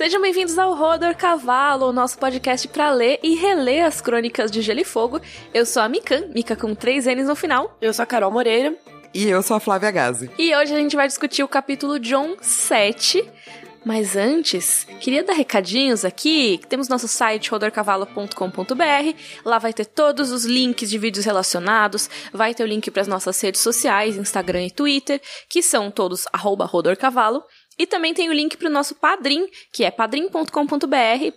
Sejam bem-vindos ao Rodor Cavalo, o nosso podcast para ler e reler as crônicas de Gelo e Fogo. Eu sou a Mikan, Mika com três N's no final. Eu sou a Carol Moreira. E eu sou a Flávia Gazi. E hoje a gente vai discutir o capítulo John 7. Mas antes, queria dar recadinhos aqui. Temos nosso site rodorcavalo.com.br. Lá vai ter todos os links de vídeos relacionados. Vai ter o link para as nossas redes sociais, Instagram e Twitter, que são todos rodorcavalo. E também tem o link para o nosso Padrim, que é padrim.com.br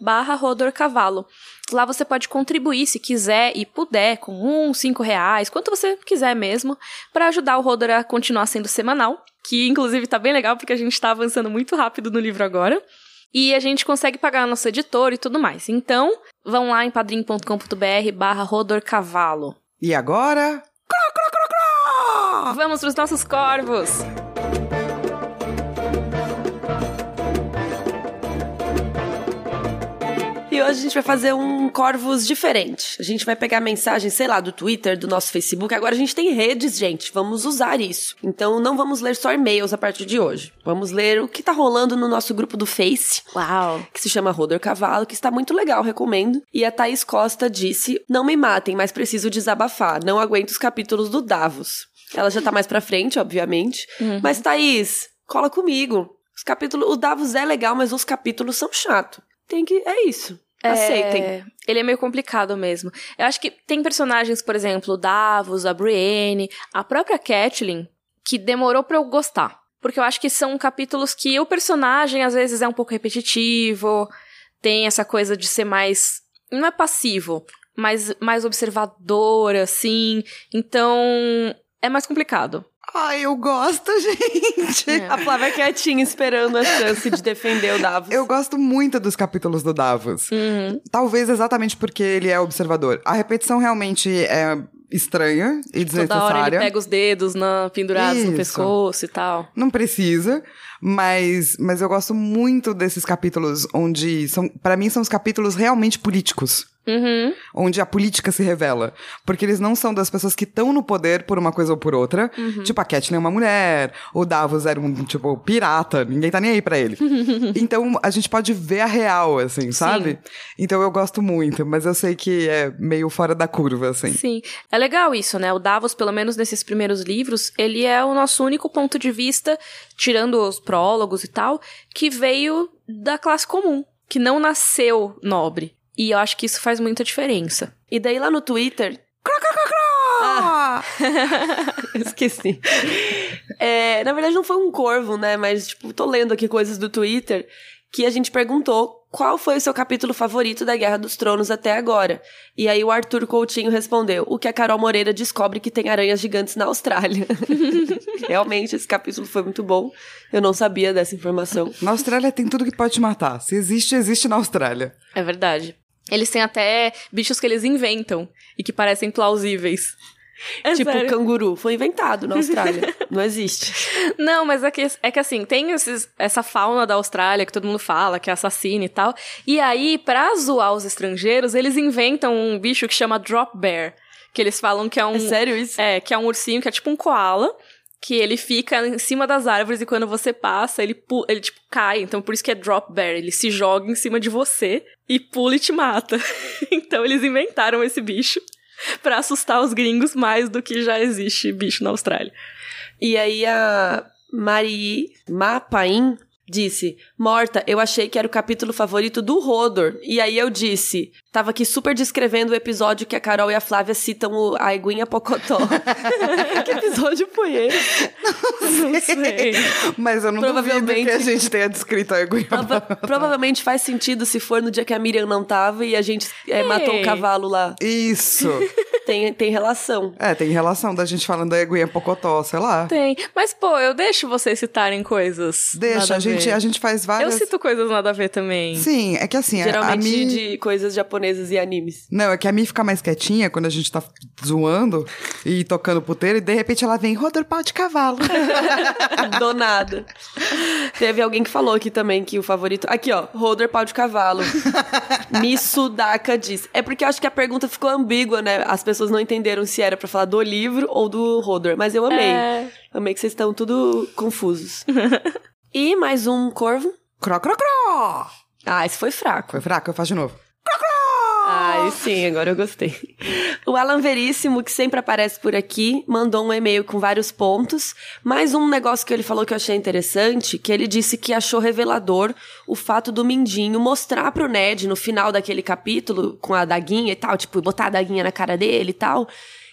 barra rodorcavalo. Lá você pode contribuir se quiser e puder, com um, cinco reais, quanto você quiser mesmo, para ajudar o Rodor a continuar sendo semanal, que inclusive tá bem legal porque a gente tá avançando muito rápido no livro agora. E a gente consegue pagar nosso editor e tudo mais. Então, vão lá em padrim.com.br barra rodorcavalo. E agora... Vamos para os nossos corvos! E hoje a gente vai fazer um Corvos diferente. A gente vai pegar mensagem, sei lá, do Twitter, do nosso Facebook. Agora a gente tem redes, gente. Vamos usar isso. Então não vamos ler só e-mails a partir de hoje. Vamos ler o que tá rolando no nosso grupo do Face. Uau! Que se chama Rodor Cavalo, que está muito legal, recomendo. E a Thaís Costa disse: Não me matem, mas preciso desabafar. Não aguento os capítulos do Davos. Ela já tá mais pra frente, obviamente. Uhum. Mas, Thaís, cola comigo. Os capítulos. O Davos é legal, mas os capítulos são chato. Tem que. É isso. Aceitem. É, ele é meio complicado mesmo. Eu acho que tem personagens, por exemplo, o Davos, a Brienne, a própria Catelyn, que demorou pra eu gostar. Porque eu acho que são capítulos que o personagem às vezes é um pouco repetitivo, tem essa coisa de ser mais. Não é passivo, mas mais observador, assim. Então. É mais complicado. Ai, eu gosto, gente. É. A Flávia quietinha esperando a chance de defender o Davos. Eu gosto muito dos capítulos do Davos. Uhum. Talvez exatamente porque ele é observador. A repetição realmente é estranha e Toda hora ele desnecessária. pega os dedos na, pendurados no Isso. pescoço e tal. Não precisa, mas, mas eu gosto muito desses capítulos onde são, para mim são os capítulos realmente políticos. Uhum. onde a política se revela. Porque eles não são das pessoas que estão no poder por uma coisa ou por outra. Tipo, a Catelyn é uma mulher, o Davos era um, tipo, pirata, ninguém tá nem aí pra ele. então, a gente pode ver a real, assim, sabe? Então, eu gosto muito, mas eu sei que é meio fora da curva, assim. Sim. É legal isso, né? O Davos, pelo menos nesses primeiros livros, ele é o nosso único ponto de vista, tirando os prólogos e tal, que veio da classe comum, que não nasceu nobre. E eu acho que isso faz muita diferença. E daí lá no Twitter. Ah! Esqueci. É, na verdade, não foi um corvo, né? Mas, tipo, tô lendo aqui coisas do Twitter que a gente perguntou qual foi o seu capítulo favorito da Guerra dos Tronos até agora. E aí o Arthur Coutinho respondeu: o que a Carol Moreira descobre que tem aranhas gigantes na Austrália. Realmente, esse capítulo foi muito bom. Eu não sabia dessa informação. Na Austrália tem tudo que pode te matar. Se existe, existe na Austrália. É verdade. Eles têm até bichos que eles inventam e que parecem plausíveis. É tipo, sério. canguru. Foi inventado na Austrália. não existe. Não, mas é que, é que assim, tem esses- essa fauna da Austrália que todo mundo fala, que é assassina e tal. E aí, pra zoar os estrangeiros, eles inventam um bicho que chama Drop Bear. Que eles falam que é um. É sério isso? É, que é um ursinho que é tipo um koala. Que ele fica em cima das árvores e quando você passa, ele, ele tipo cai. Então por isso que é drop bear. Ele se joga em cima de você e pula e te mata. então eles inventaram esse bicho pra assustar os gringos mais do que já existe bicho na Austrália. E aí a Mari Mapain disse: Morta, eu achei que era o capítulo favorito do Rodor. E aí eu disse: Tava aqui super descrevendo o episódio que a Carol e a Flávia citam o, a Eguinha Pocotó. que episódio foi esse? Não sei. Mas eu não duvido que a gente tenha descrito a Eguinha Prova- provavelmente faz sentido se for no dia que a Miriam não tava e a gente é, matou o cavalo lá. Isso. Tem, tem relação. É, tem relação da gente falando da Eguinha Pocotó, sei lá. Tem. Mas, pô, eu deixo vocês citarem coisas. Deixa, nada a gente, ver. a gente faz Eu várias... cito coisas nada a ver também. Sim, é que assim, a- a Geralmente Mi... de coisas japonesas e animes. Não, é que a Mi fica mais quietinha quando a gente tá zoando e tocando puteiro, e de repente ela vem, rodar pau de cavalo. Do nada. Teve alguém que falou aqui também que o favorito. Aqui, ó. Roder pau de cavalo. Mitsudaka diz. É porque eu acho que a pergunta ficou ambígua, né? As pessoas não entenderam se era pra falar do livro ou do Roder. Mas eu amei. É. Amei que vocês estão tudo confusos. e mais um corvo. Cro, cro, cro! Ah, esse foi fraco. Foi fraco? Eu faço de novo. Ai, sim, agora eu gostei. O Alan Veríssimo, que sempre aparece por aqui, mandou um e-mail com vários pontos. Mais um negócio que ele falou que eu achei interessante, que ele disse que achou revelador o fato do Mindinho mostrar pro Ned no final daquele capítulo, com a daguinha e tal, tipo, botar a daguinha na cara dele e tal,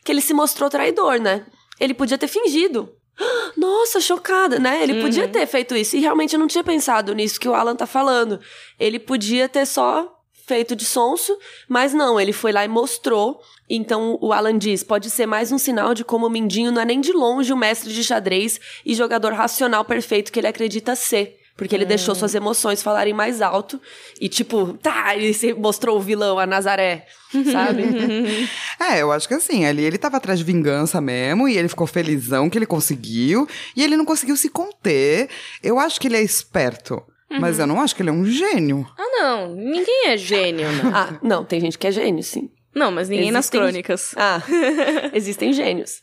que ele se mostrou traidor, né? Ele podia ter fingido. Nossa, chocada, né? Ele podia ter feito isso. E realmente eu não tinha pensado nisso que o Alan tá falando. Ele podia ter só feito de sonso, mas não, ele foi lá e mostrou. Então o Alan diz: pode ser mais um sinal de como o Mindinho não é nem de longe o mestre de xadrez e jogador racional perfeito que ele acredita ser. Porque ele deixou suas emoções falarem mais alto. E, tipo, tá, ele se mostrou o vilão, a Nazaré, sabe? É, eu acho que assim, ali ele tava atrás de vingança mesmo, e ele ficou felizão que ele conseguiu, e ele não conseguiu se conter. Eu acho que ele é esperto, mas eu não acho que ele é um gênio. Ah, não. Ninguém é gênio, não. ah, não, tem gente que é gênio, sim. Não, mas ninguém nas Existem- crônicas. Ah, existem gênios.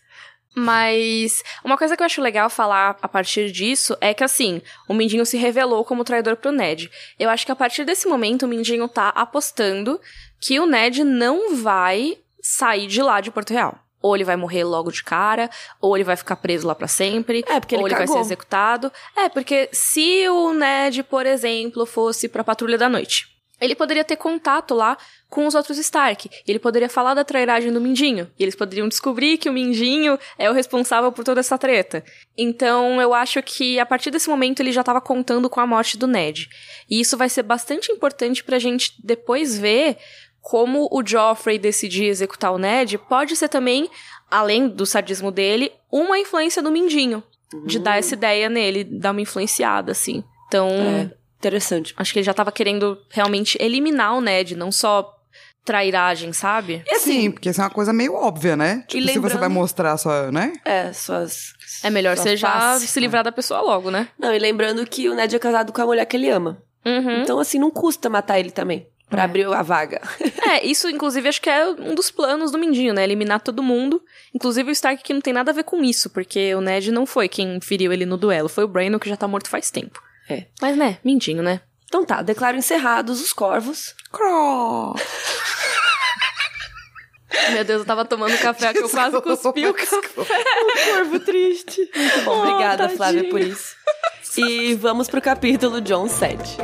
Mas uma coisa que eu acho legal falar a partir disso é que, assim, o Mindinho se revelou como traidor pro Ned. Eu acho que a partir desse momento o Mindinho tá apostando que o Ned não vai sair de lá de Porto Real. Ou ele vai morrer logo de cara, ou ele vai ficar preso lá pra sempre, É, porque ele ou ele vai ser executado. É, porque se o Ned, por exemplo, fosse pra Patrulha da Noite, ele poderia ter contato lá com os outros Stark. Ele poderia falar da trairagem do Mindinho. E eles poderiam descobrir que o Mindinho é o responsável por toda essa treta. Então, eu acho que a partir desse momento ele já estava contando com a morte do Ned. E isso vai ser bastante importante pra gente depois ver como o Joffrey decidir executar o Ned pode ser também, além do sadismo dele, uma influência do Mindinho. De dar essa ideia nele, dar uma influenciada, assim. Então, É, interessante. Acho que ele já tava querendo realmente eliminar o Ned, não só trairagem, sabe? E assim, Sim, porque isso é uma coisa meio óbvia, né? Tipo, se você vai mostrar sua, né? é, suas. É melhor suas você já se livrar da pessoa logo, né? Não, e lembrando que o Ned é casado com a mulher que ele ama. Uhum. Então, assim, não custa matar ele também. Pra É. abrir a vaga. É, isso inclusive acho que é um dos planos do Mindinho, né? Eliminar todo mundo. Inclusive o Stark que não tem nada a ver com isso, porque o Ned não foi quem feriu ele no duelo, foi o Braino que já tá morto faz tempo. É. Mas né, Mindinho, né? Então tá, declaro encerrados os corvos. Cro! Meu Deus, eu tava tomando café que eu quase cuspi o café. Corvo triste. Muito bom, Oh, obrigada, tadinho. Flávia, por isso. E vamos pro capítulo John 7.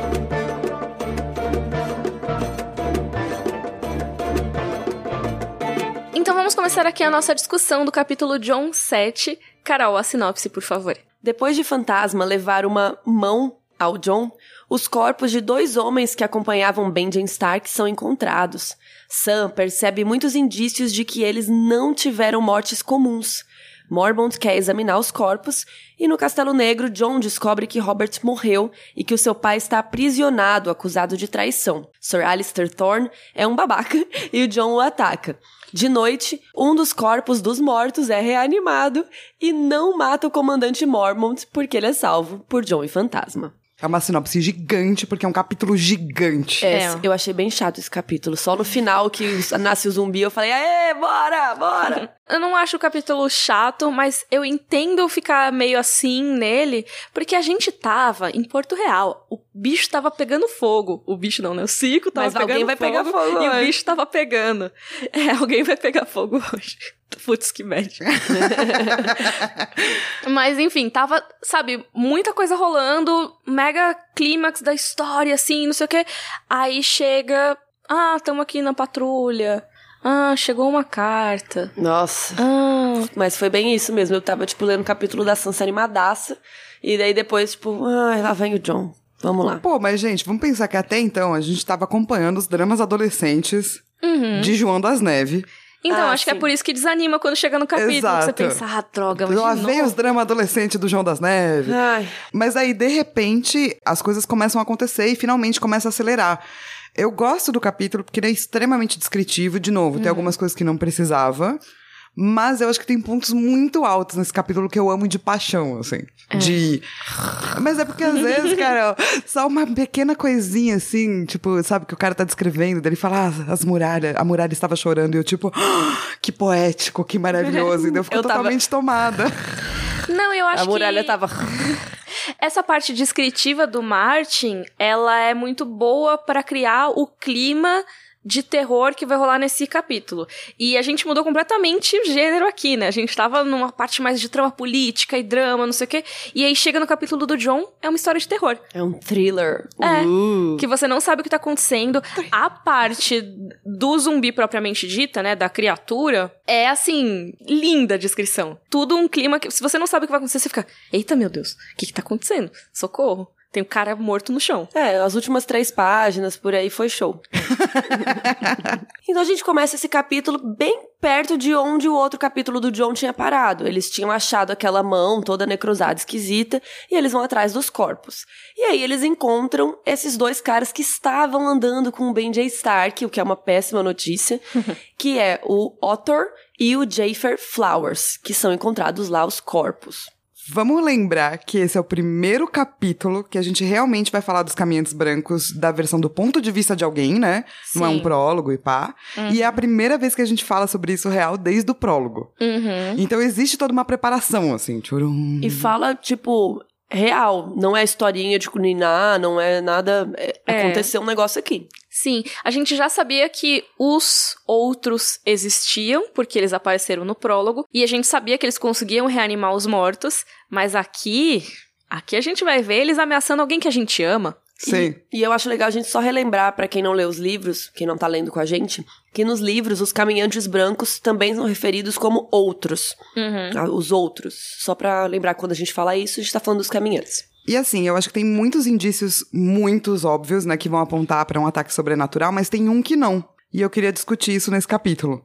Começar aqui a nossa discussão do capítulo John 7. Carol, a sinopse, por favor. Depois de Fantasma levar uma mão ao John, os corpos de dois homens que acompanhavam Benjen Stark são encontrados. Sam percebe muitos indícios de que eles não tiveram mortes comuns. Mormont quer examinar os corpos e no Castelo Negro, John descobre que Robert morreu e que o seu pai está aprisionado, acusado de traição. Sir Alistair Thorne é um babaca e o John o ataca. De noite, um dos corpos dos mortos é reanimado e não mata o comandante Mormont porque ele é salvo por John e Fantasma. É uma sinopse gigante, porque é um capítulo gigante. É, É. eu achei bem chato esse capítulo. Só no final que nasce o zumbi, eu falei, aê, bora, bora! Eu não acho o capítulo chato, mas eu entendo ficar meio assim nele, porque a gente tava em Porto Real. O bicho tava pegando fogo. O bicho não, né? O Cico tava Mas pegando alguém vai pegar fogo E o hoje. bicho tava pegando. É, alguém vai pegar fogo hoje. Putz, que bad. Mas enfim, tava, sabe, muita coisa rolando, mega clímax da história, assim, não sei o quê. Aí chega, ah, tamo aqui na patrulha. Ah, chegou uma carta. Nossa. Ah, Mas foi bem isso mesmo. Eu tava, tipo, lendo o capítulo da Sansa animadaça. E daí depois, tipo, ai, lá vem o John. Vamos lá. Pô, mas gente, vamos pensar que até então a gente tava acompanhando os dramas adolescentes de João das Neves. Então, Ah, acho que é sim. por isso que desanima quando chega no capítulo. que Você Exato. pensa, ah, droga, mas Lá vem os dramas adolescentes do João das Neves. Ai. Mas aí, de repente, as coisas começam a acontecer e finalmente começa a acelerar. Eu gosto do capítulo porque ele é extremamente descritivo. De novo, tem algumas coisas que não precisava. Mas eu acho que tem pontos muito altos nesse capítulo que eu amo de paixão, assim. De. Mas é porque às vezes, cara, só uma pequena coisinha assim, tipo, sabe, que o cara tá descrevendo, daí ele fala, ah, as muralhas, a muralha estava chorando, e eu, tipo, "Ah, que poético, que maravilhoso. E daí eu fico Eu tava- totalmente tomada. Não, eu acho A muralha que... tava. Essa parte descritiva do Martin, ela é muito boa para criar o clima de terror que vai rolar nesse capítulo. E a gente mudou completamente o gênero aqui, né? A gente tava numa parte mais de trama política e drama, não sei o quê. E aí chega no capítulo do John, é uma história de terror. É um thriller. É. Uh. Que você não sabe o que tá acontecendo. A parte do zumbi propriamente dita, né? Da criatura, é assim, linda a descrição. Tudo um clima que, se você não sabe o que vai acontecer, você fica, eita meu Deus, o que que tá acontecendo? Socorro. Tem um cara morto no chão. É, as últimas três páginas por aí foi show. então a gente começa esse capítulo bem perto de onde o outro capítulo do John tinha parado. Eles tinham achado aquela mão toda necrosada, esquisita, e eles vão atrás dos corpos. E aí eles encontram esses dois caras que estavam andando com o Benjay Stark, o que é uma péssima notícia, que é o Otter e o Jafer Flowers, que são encontrados lá os corpos. Vamos lembrar que esse é o primeiro capítulo que a gente realmente vai falar dos caminhantes brancos da versão do ponto de vista de alguém, né? Não é um Sim. prólogo e pá. E é a primeira vez que a gente fala sobre isso real desde o prólogo. Uhum. Então existe toda uma preparação, assim. Tchurum. E fala, tipo, real. Não é historinha de Kuniná, não é nada. é- É. Aconteceu um negócio aqui. Sim, a gente já sabia que os outros existiam, porque eles apareceram no prólogo, e a gente sabia que eles conseguiam reanimar os mortos, mas aqui. Aqui a gente vai ver eles ameaçando alguém que a gente ama. Sim. E eu acho legal a gente só relembrar, pra quem não lê os livros, quem não tá lendo com a gente, que nos livros os caminhantes brancos também são referidos como outros. Ah, Os outros. Só pra lembrar quando a gente fala isso, a gente tá falando dos caminhantes. E assim, eu acho que tem muitos indícios, muitos óbvios, né, que vão apontar pra um ataque sobrenatural, mas tem um que não. E eu queria discutir isso nesse capítulo.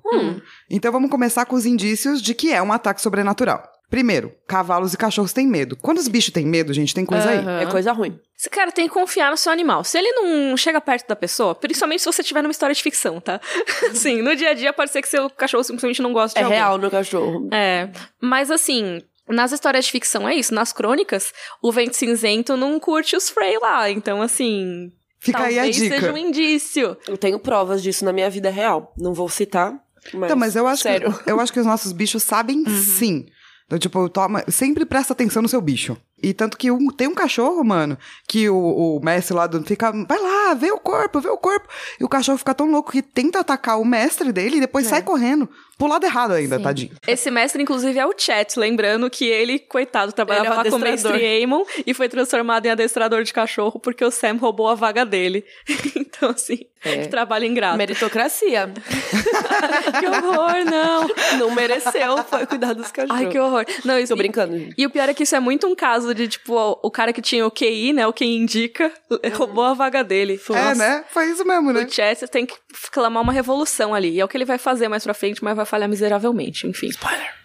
Então vamos começar com os indícios de que é um ataque sobrenatural. Primeiro, cavalos e cachorros têm medo. Quando os bichos têm medo, gente, tem coisa aí. É coisa ruim. Esse cara tem que confiar no seu animal. Se ele não chega perto da pessoa, principalmente se você estiver numa história de ficção, tá? Sim, no dia a dia pode ser que seu cachorro simplesmente não goste É de alguém. real no cachorro. É, mas assim, nas histórias de ficção é isso. Nas crônicas, o Vento Cinzento não curte os Frey lá. Então, assim. Fica aí a talvez dica. seja um indício. Eu tenho provas disso na minha vida real. Não vou citar, mas. Então, mas eu acho, Sério. Que, eu acho que os nossos bichos sabem sim. Então, tipo, toma, sempre presta atenção no seu bicho. E tanto que um- tem um cachorro, mano, que o, o mestre lá do, fica, vai lá, vê o corpo, vê o corpo. E o cachorro fica tão louco que tenta atacar o mestre dele e depois sai correndo. Pro lado errado ainda, tadinho. Esse mestre, inclusive, é o Chat, lembrando que ele, coitado, trabalhava Ele é lá com o mestre Aemon e foi transformado em adestrador de cachorro porque o Sam roubou a vaga dele. então, assim, É. que trabalho ingrato. Meritocracia. que horror, não. Não mereceu, foi cuidar dos cachorros. Ai, que horror. Não, isso, Tô brincando, gente. E o pior é que isso é muito um caso de, tipo, o, o cara que tinha o QI, né? O quem indica, roubou a vaga dele. É, né? Foi isso mesmo, né? O Chess tem que clamar uma revolução ali. E é o que ele vai fazer mais pra frente, mas vai falhar miseravelmente, enfim.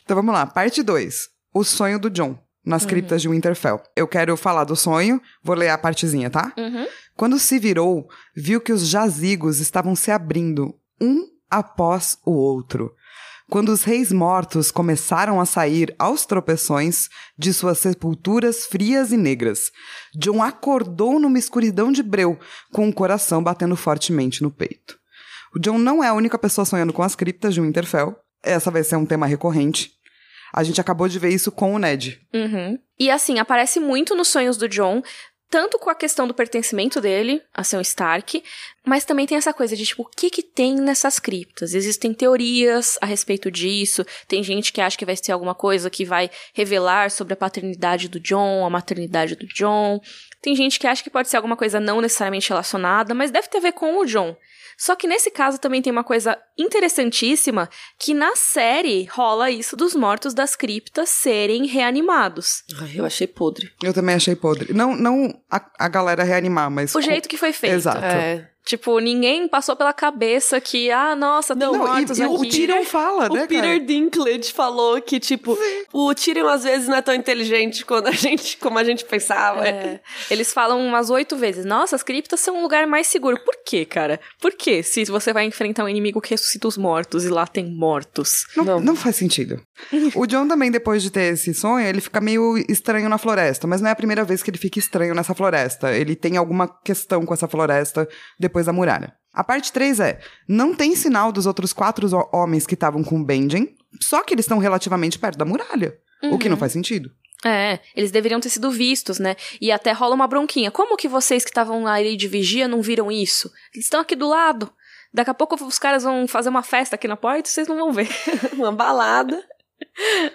Então vamos lá, parte 2. O sonho do John, nas criptas de Winterfell. Eu quero falar do sonho, vou ler a partezinha, tá? Uhum. Quando se virou, viu que os jazigos estavam se abrindo, um após o outro. Quando os reis mortos começaram a sair aos tropeções de suas sepulturas frias e negras, John acordou numa escuridão de breu, com o coração batendo fortemente no peito. O John não é a única pessoa sonhando com as criptas de Winterfell. Essa vai ser um tema recorrente. A gente acabou de ver isso com o Ned. Uhum. E assim, aparece muito nos sonhos do John, tanto com a questão do pertencimento dele a ser um Stark, mas também tem essa coisa de tipo, o que que tem nessas criptas? Existem teorias a respeito disso, tem gente que acha que vai ser alguma coisa que vai revelar sobre a paternidade do John, a maternidade do John. Tem gente que acha que pode ser alguma coisa não necessariamente relacionada, mas deve ter a ver com o John. Só que nesse caso também tem uma coisa interessantíssima, que na série rola isso dos mortos das criptas serem reanimados. Ai, eu achei podre. Eu também achei podre. Não, não a, a galera reanimar, mas. O jeito que foi feito. Exato. É. Tipo, ninguém passou pela cabeça que, ah, nossa, tem Não, Não, e, mortos e o aqui. Tyrion fala, O né, Peter cara? Dinklage falou que, tipo, o Tyrion às vezes não é tão inteligente quando a gente, como a gente pensava. É. Eles falam umas oito vezes, nossa, as criptas são um lugar mais seguro. Por quê, cara? Por quê? Se você vai enfrentar um inimigo que ressuscita os mortos e lá tem mortos. Não, Não. não faz sentido. o John também, depois de ter esse sonho, ele fica meio estranho na floresta, mas não é a primeira vez que ele fica estranho nessa floresta. Ele tem alguma questão com essa floresta depois da muralha. A parte 3 é: não tem sinal dos outros quatro ho- homens que estavam com o Benjen, só que eles estão relativamente perto da muralha. O que não faz sentido. É, eles deveriam ter sido vistos, né? E até rola uma bronquinha. Como que vocês que estavam aí de vigia não viram isso? Eles estão aqui do lado. Daqui a pouco os caras vão fazer uma festa aqui na porta e vocês não vão ver. uma balada.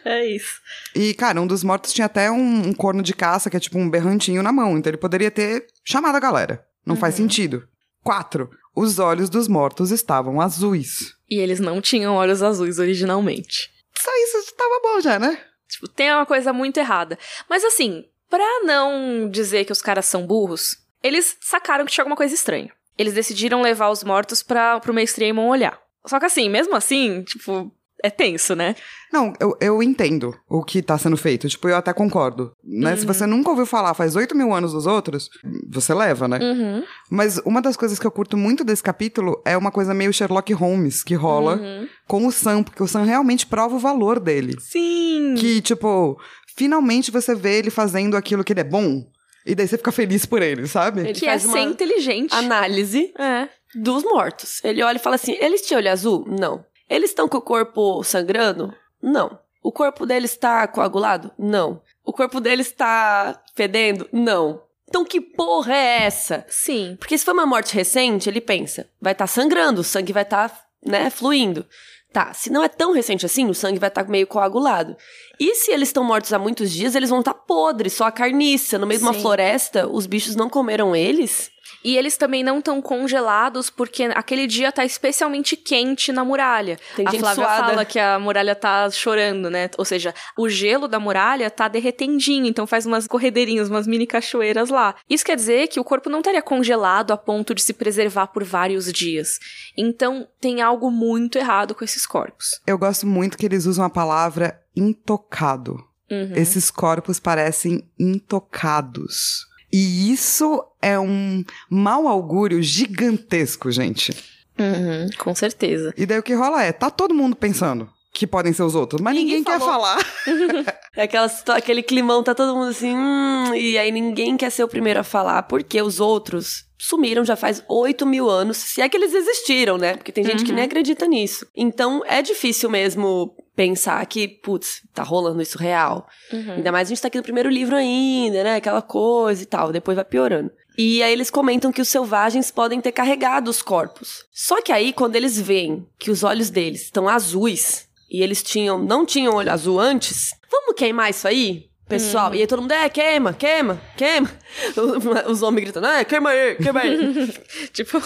É isso. E, cara, um dos mortos tinha até um, um corno de caça, que é tipo um berrantinho na mão. Então ele poderia ter chamado a galera. Não uhum. faz sentido. Quatro. Os olhos dos mortos estavam azuis. E eles não tinham olhos azuis originalmente. Só isso tava bom já, né? Tipo, tem uma coisa muito errada. Mas assim, pra não dizer que os caras são burros, eles sacaram que tinha alguma coisa estranha. Eles decidiram levar os mortos pra, pro mainstream olhar. Só que assim, mesmo assim, tipo, é tenso, né? Não, eu, eu entendo o que tá sendo feito. Tipo, eu até concordo. Né? Uhum. Se você nunca ouviu falar faz 8 mil anos dos outros, você leva, né? Uhum. Mas uma das coisas que eu curto muito desse capítulo é uma coisa meio Sherlock Holmes que rola uhum. com o Sam, porque o Sam realmente prova o valor dele. Sim! Que, tipo, finalmente você vê ele fazendo aquilo que ele é bom. E daí você fica feliz por ele, sabe? Ele que é ser inteligente. Análise é. dos mortos. Ele olha e fala assim: eles tinham olho azul? Não. Eles estão com o corpo sangrando? Não. O corpo deles está coagulado? Não. O corpo deles está fedendo? Não. Então que porra é essa? Sim. Porque se for uma morte recente, ele pensa, vai estar tá sangrando, o sangue vai estar, tá, né, fluindo. Tá, se não é tão recente assim, o sangue vai estar tá meio coagulado. E se eles estão mortos há muitos dias, eles vão estar tá podres, só a carniça. No meio Sim. de uma floresta, os bichos não comeram eles? E eles também não estão congelados porque aquele dia tá especialmente quente na muralha. Tem a gente Flávia suada. fala que a muralha tá chorando, né? Ou seja, o gelo da muralha tá derretendinho, então faz umas corredeirinhas, umas mini cachoeiras lá. Isso quer dizer que o corpo não estaria congelado a ponto de se preservar por vários dias. Então tem algo muito errado com esses corpos. Eu gosto muito que eles usam a palavra intocado. Uhum. Esses corpos parecem intocados. E isso é um mau augúrio gigantesco, gente. Uhum, com certeza. E daí o que rola é, tá todo mundo pensando que podem ser os outros, mas ninguém, ninguém quer falar. é aquela, aquele climão, tá todo mundo assim, hum, e aí ninguém quer ser o primeiro a falar, porque os outros sumiram já faz 8 mil anos, se é que eles existiram, né? Porque tem gente uhum. que nem acredita nisso. Então é difícil mesmo pensar que, putz, tá rolando isso real. Uhum. Ainda mais a gente tá aqui no primeiro livro ainda, né? Aquela coisa e tal, depois vai piorando. E aí eles comentam que os selvagens podem ter carregado os corpos. Só que aí, quando eles veem que os olhos deles estão azuis, e eles tinham, não tinham olho azul antes, vamos queimar isso aí? Pessoal. Hum. E aí todo mundo, é, queima, queima, queima. Os homens gritando, é, queima aí, queima aí. tipo,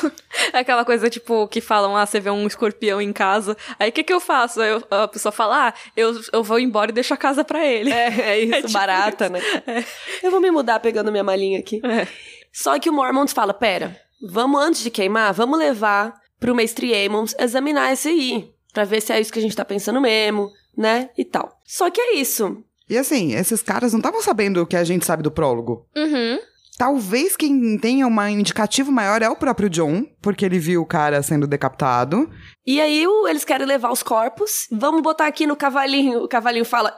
é aquela coisa, tipo, que falam, ah, você vê um escorpião em casa, aí o que que eu faço? Aí a pessoa fala, ah, eu, eu vou embora e deixo a casa pra ele. É, é isso, é tipo barata, isso. né? É. Eu vou me mudar pegando minha malinha aqui. É. Só que o Mormont fala, pera, vamos antes de queimar, vamos levar pro mestre Aemon examinar esse aí, pra ver se é isso que a gente tá pensando mesmo, né, e tal. Só que é isso, e assim, esses caras não estavam sabendo o que a gente sabe do prólogo. Uhum. Talvez quem tenha um indicativo maior é o próprio John, porque ele viu o cara sendo decapitado. E aí eles querem levar os corpos. Vamos botar aqui no cavalinho. O cavalinho fala: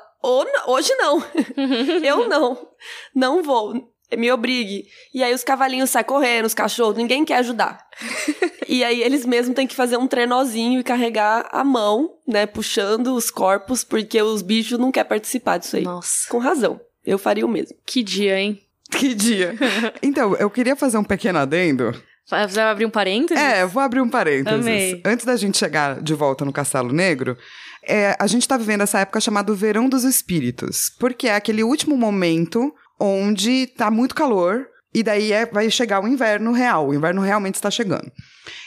hoje não. Eu não. Não vou me obrigue. E aí os cavalinhos saem correndo, os cachorros, ninguém quer ajudar. e aí eles mesmos têm que fazer um trenozinho e carregar a mão, né, puxando os corpos, porque os bichos não querem participar disso aí. Nossa. Com razão. Eu faria o mesmo. Que dia, hein? Que dia. então, eu queria fazer um pequeno adendo. Você vai abrir um parênteses? É, vou abrir um parênteses. Amei. Antes da gente chegar de volta no Castelo Negro, é, a gente tá vivendo essa época chamada Verão dos Espíritos, porque é aquele último momento onde tá muito calor. E daí é, vai chegar o inverno real. O inverno realmente está chegando.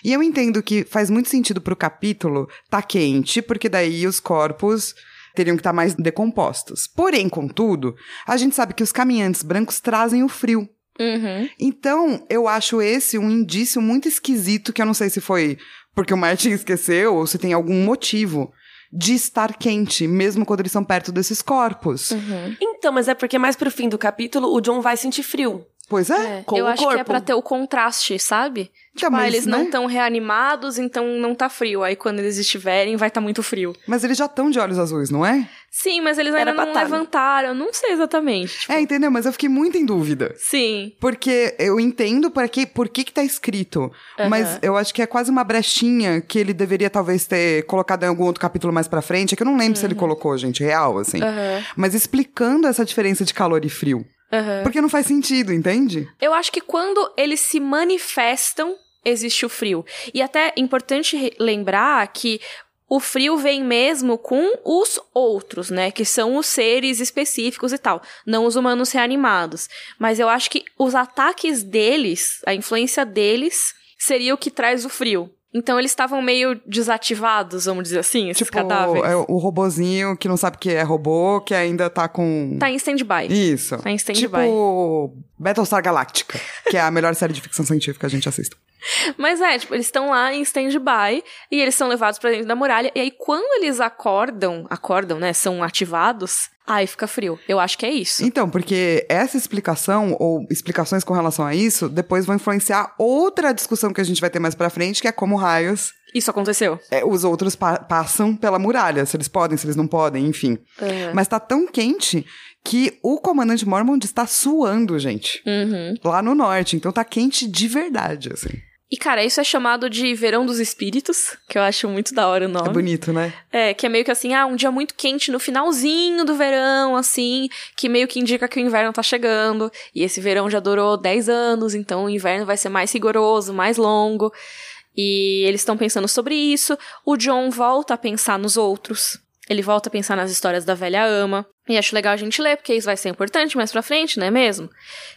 E eu entendo que faz muito sentido pro capítulo tá quente, porque daí os corpos teriam que estar tá mais decompostos. Porém, contudo, a gente sabe que os caminhantes brancos trazem o frio. Uhum. Então, eu acho esse um indício muito esquisito, que eu não sei se foi porque o Martin esqueceu ou se tem algum motivo de estar quente, mesmo quando eles são perto desses corpos. Uhum. Então, mas é porque mais pro fim do capítulo o John vai sentir frio. Pois é. É, Com eu o acho que é corpo. pra ter o contraste, sabe? Já, Tipo, ah, mas, eles não né? estão reanimados, então não tá frio. Aí quando eles estiverem, vai estar tá muito frio. Mas eles já estão de olhos azuis, não é? Sim, mas eles Era ainda não pra tá, né? levantaram. Não sei exatamente. Tipo, É, entendeu? Mas eu fiquei muito em dúvida. Sim. Porque eu entendo para que, por que que tá escrito, mas eu acho que é quase uma brechinha que ele deveria talvez ter colocado em algum outro capítulo mais pra frente, é que eu não lembro se ele colocou, gente, real, assim. Aham. Mas explicando essa diferença de calor e frio. Aham. Porque não faz sentido, entende? Eu acho que quando eles se manifestam, existe o frio. E até é importante lembrar que o frio vem mesmo com os outros, né? Que são os seres específicos e tal, não os humanos reanimados. Mas eu acho que os ataques deles, a influência deles, seria o que traz o frio. Então eles estavam meio desativados, vamos dizer assim, esses tipo, cadáveres. é o robozinho que não sabe que é robô, que ainda tá com. Tá em stand-by. Isso. Tá em stand-by. Tipo Battlestar Galactica, que é a melhor série de ficção científica que a gente assiste. Mas é, tipo, eles estão lá em stand-by e eles são levados pra dentro da muralha. E aí, quando eles acordam, acordam, né? São ativados, aí fica frio. Eu acho que é isso. Então, porque essa explicação, ou explicações com relação a isso, depois vão influenciar outra discussão que a gente vai ter mais pra frente, que é como raios Isso aconteceu. é, os outros pa- passam pela muralha, se eles podem, se eles não podem, enfim. É. Mas tá tão quente que o comandante Mormont está suando, gente. Uhum. Lá no norte, então tá quente de verdade, assim. E, cara, isso é chamado de Verão dos Espíritos, que eu acho muito da hora o É nome. bonito, né? É, que é meio que assim, ah, um dia muito quente no finalzinho do verão, assim, que meio que indica que o inverno tá chegando. E esse verão já durou 10 anos, então o inverno vai ser mais rigoroso, mais longo. E eles estão pensando sobre isso. O John volta a pensar nos outros. Ele volta a pensar nas histórias da velha ama. E acho legal a gente ler, porque isso vai ser importante mais pra frente, não é mesmo?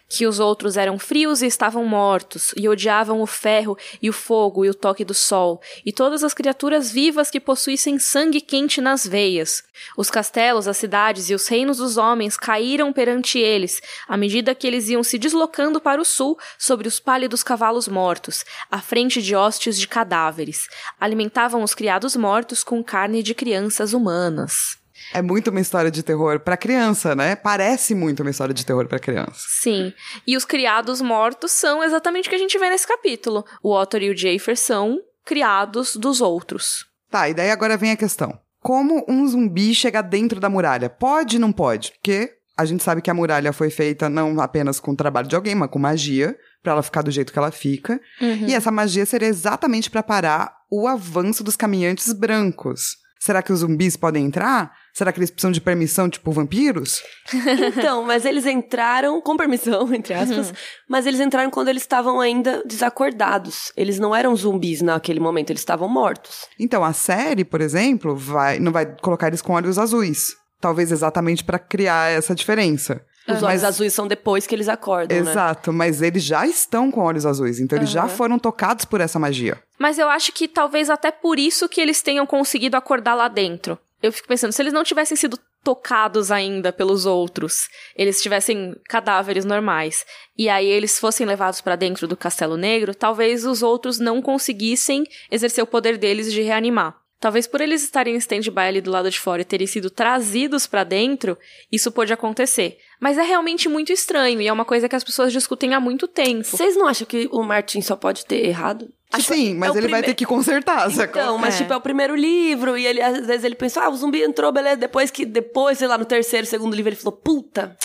Que os outros eram frios e estavam mortos, e odiavam o ferro e o fogo e o toque do sol, e todas as criaturas vivas que possuíssem sangue quente nas veias. Os castelos, as cidades e os reinos dos homens caíram perante eles, à medida que eles iam se deslocando para o sul sobre os pálidos cavalos mortos, à frente de hostes de cadáveres. Alimentavam os criados mortos com carne de crianças humanas. É muito uma história de terror pra criança, né? Parece muito uma história de terror pra criança. Sim. E os criados mortos são exatamente o que a gente vê nesse capítulo. O Otto e o Jafer são criados dos outros. Tá, e daí agora vem a questão. Como um zumbi chega dentro da muralha? Pode ou não pode? Porque a gente sabe que a muralha foi feita não apenas com o trabalho de alguém, mas com magia, pra ela ficar do jeito que ela fica. E essa magia seria exatamente pra parar o avanço dos caminhantes brancos. Será que os zumbis podem entrar? Será que eles precisam de permissão, tipo vampiros? Então, mas eles entraram com permissão, entre aspas, mas eles entraram quando eles estavam ainda desacordados. Eles não eram zumbis naquele momento, eles estavam mortos. Então, a série, por exemplo, vai, não vai colocar eles com olhos azuis. Talvez exatamente pra criar essa diferença. Os olhos Mas- azuis são depois que eles acordam, né? Exato, mas eles já estão com olhos azuis, então eles já foram tocados por essa magia. Mas eu acho que talvez até por isso que eles tenham conseguido acordar lá dentro. Eu fico pensando, se eles não tivessem sido tocados ainda pelos outros, eles tivessem cadáveres normais, e aí eles fossem levados pra dentro do Castelo Negro, talvez os outros não conseguissem exercer o poder deles de reanimar. Talvez por eles estarem em stand-by ali do lado de fora e terem sido trazidos pra dentro, isso pode acontecer. Mas é realmente muito estranho e é uma coisa que as pessoas discutem há muito tempo. Vocês não acham que o Martin só pode ter errado? Tipo, Sim, mas é ele vai prime- ter que consertar, sacou? Então, mas É. tipo, é o primeiro livro, e ele, às vezes ele pensa, ah, o zumbi entrou, beleza. Depois que, depois, sei lá, no terceiro, segundo livro, ele falou, puta,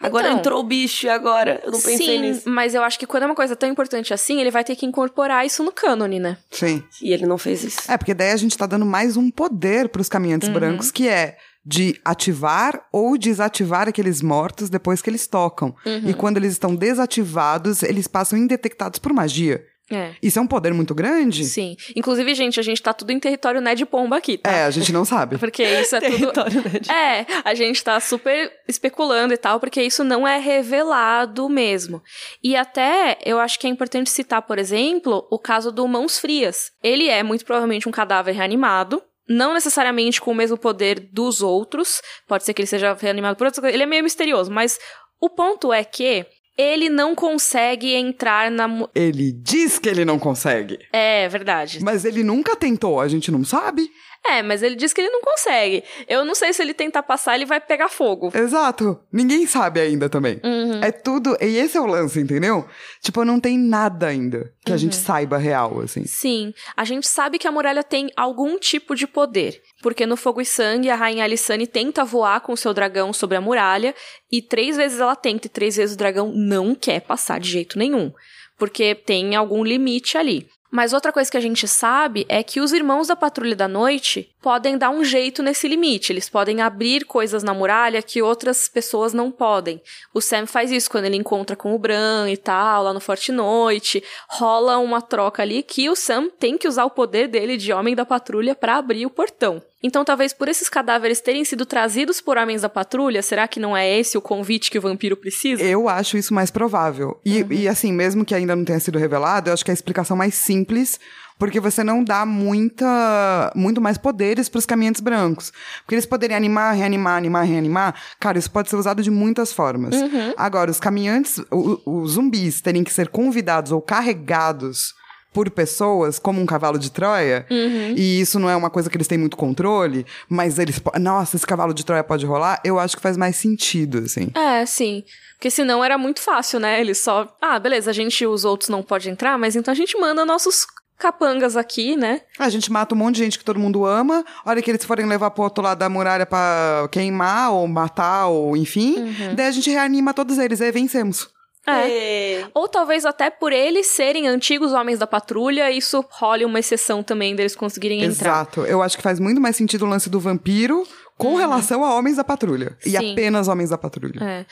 agora Então. entrou o bicho, e agora? Eu não pensei Sim, nisso. mas eu acho que quando é uma coisa tão importante assim, ele vai ter que incorporar isso no cânone, né? Sim. E ele não fez isso. É, porque daí a gente tá dando mais um poder pros caminhantes Uhum. brancos, que é de ativar ou desativar aqueles mortos depois que eles tocam. Uhum. E quando eles estão desativados, eles passam indetectados por magia. É. Isso é um poder muito grande? Sim. Inclusive, gente, a gente tá tudo em território Ned Pomba aqui, tá? É, a gente não sabe. Porque isso é tudo. Território, né? de- É, a gente tá super especulando e tal, porque isso não é revelado mesmo. E até eu acho que é importante citar, por exemplo, o caso do Mãos Frias. Ele é muito provavelmente um cadáver reanimado. Não necessariamente com o mesmo poder dos outros. Pode ser que ele seja reanimado por outras coisas. Ele é meio misterioso, mas o ponto é que ele não consegue entrar na. Ele diz que ele não consegue. É verdade. Mas ele nunca tentou, a gente não sabe. É, mas ele diz que ele não consegue. Eu não sei se ele tentar passar, ele vai pegar fogo. Exato. Ninguém sabe ainda também. Uhum. É tudo. E esse é o lance, entendeu? Tipo, não tem nada ainda que a gente Uhum. saiba real, assim. Sim, a gente sabe que a muralha tem algum tipo de poder. Porque no Fogo e Sangue, a rainha Alissane tenta voar com o seu dragão sobre a muralha, e três vezes ela tenta, e três vezes o dragão não quer passar de jeito nenhum. Porque tem algum limite ali. Mas outra coisa que a gente sabe é que os irmãos da Patrulha da Noite podem dar um jeito nesse limite. Eles podem abrir coisas na muralha que outras pessoas não podem. O Sam faz isso quando ele encontra com o Bran e tal, lá no Forte Noite. Rola uma troca ali que o Sam tem que usar o poder dele de Homem da Patrulha para abrir o portão. Então, talvez por esses cadáveres terem sido trazidos por homens da patrulha, será que não é esse o convite que o vampiro precisa? Eu acho isso mais provável. E, Uhum. e, assim, mesmo que ainda não tenha sido revelado, eu acho que a explicação mais simples, porque você não dá muita, muito mais poderes pros caminhantes brancos. Porque eles poderiam animar, reanimar, animar, reanimar. Cara, isso pode ser usado de muitas formas. Uhum. Agora, os caminhantes, os zumbis terem que ser convidados ou carregados por pessoas, como um cavalo de Troia, Uhum. e isso não é uma coisa que eles têm muito controle, mas eles, nossa, esse cavalo de Troia pode rolar, eu acho que faz mais sentido, assim. É, sim. Porque senão era muito fácil, né? Eles só. Ah, beleza, a gente, os outros não pode entrar, mas então a gente manda nossos capangas aqui, né? A gente mata um monte de gente que todo mundo ama. A hora que eles forem levar pro outro lado da muralha pra queimar ou matar, ou enfim. Uhum. Daí a gente reanima todos eles e aí vencemos. É. Ou talvez até por eles serem antigos homens da patrulha, isso role uma exceção também deles conseguirem entrar. Exato. Eu acho que faz muito mais sentido o lance do vampiro com relação a homens da patrulha. E Uhum. Sim. apenas homens da patrulha. É.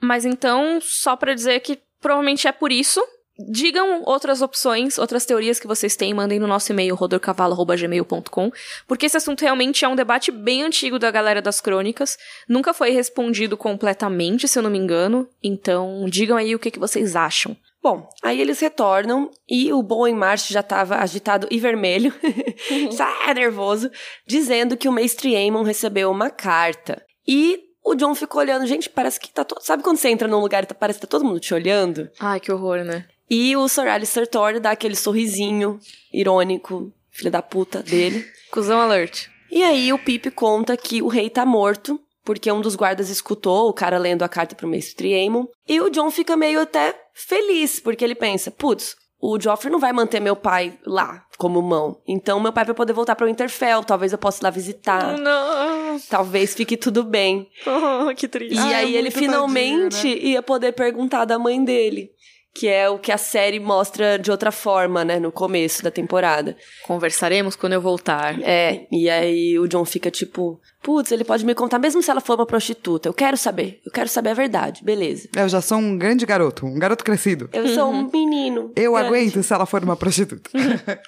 Mas então, só pra dizer que provavelmente é por isso. Digam outras opções, outras teorias que vocês têm, mandem no nosso e-mail rodorcavalo.gmail.com, porque esse assunto realmente é um debate bem antigo da galera das crônicas, nunca foi respondido completamente, se eu não me engano, então digam aí o que, que vocês acham. Bom, aí eles retornam e o bom em marcha já tava agitado e vermelho, já nervoso, dizendo que o mestre Aemon recebeu uma carta. E o John ficou olhando, gente, parece que tá todo... Sabe quando você entra num lugar e tá- parece que tá todo mundo te olhando? Ai, que horror, né? E o Sir Alistair Thorne dá aquele sorrisinho irônico, filho da puta dele. Cusão alert. E aí o Pip conta que o rei tá morto, porque um dos guardas escutou o cara lendo a carta pro mestre Aemon. E o John fica meio até feliz, porque ele pensa, putz, o Joffrey não vai manter meu pai lá, como mão. Então meu pai vai poder voltar pra Winterfell, talvez eu possa ir lá visitar. Não, Talvez fique tudo bem. que triste. E Ah, é aí ele finalmente tadinho, né? ia poder perguntar da mãe dele. Que é o que a série mostra de outra forma, né? No começo da temporada. Conversaremos quando eu voltar. É, e aí o John fica tipo, putz, ele pode me contar, mesmo se ela for uma prostituta. Eu quero saber, eu quero saber a verdade, beleza. Eu já sou um grande garoto, um garoto crescido. Eu sou um menino. Eu grande. aguento se ela for uma prostituta.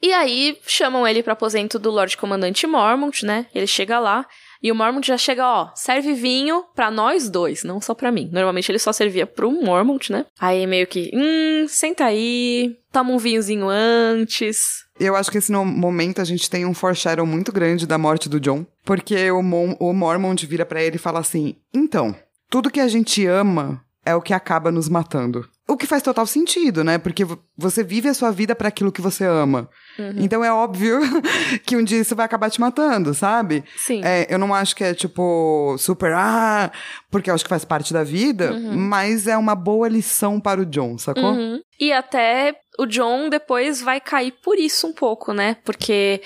E aí chamam ele pro aposento do Lorde Comandante Mormont, né? Ele chega lá e o Mormont já chega, ó, serve vinho pra nós dois, não só pra mim. Normalmente ele só servia pro Mormont, né? Aí meio que, hum, senta aí, toma um vinhozinho antes. Eu acho que esse momento a gente tem um foreshadow muito grande da morte do John. Porque o, Mon o Mormont vira pra ele e fala assim: Então, tudo que a gente ama é o que acaba nos matando. O que faz total sentido, né? Porque vo- você vive a sua vida pra aquilo que você ama. Então é óbvio que um dia isso vai acabar te matando, sabe? Sim. É, eu não acho que é tipo super, ah, porque eu acho que faz parte da vida, mas é uma boa lição para o John, sacou? Uhum. E até o John depois vai cair por isso um pouco, né? Porque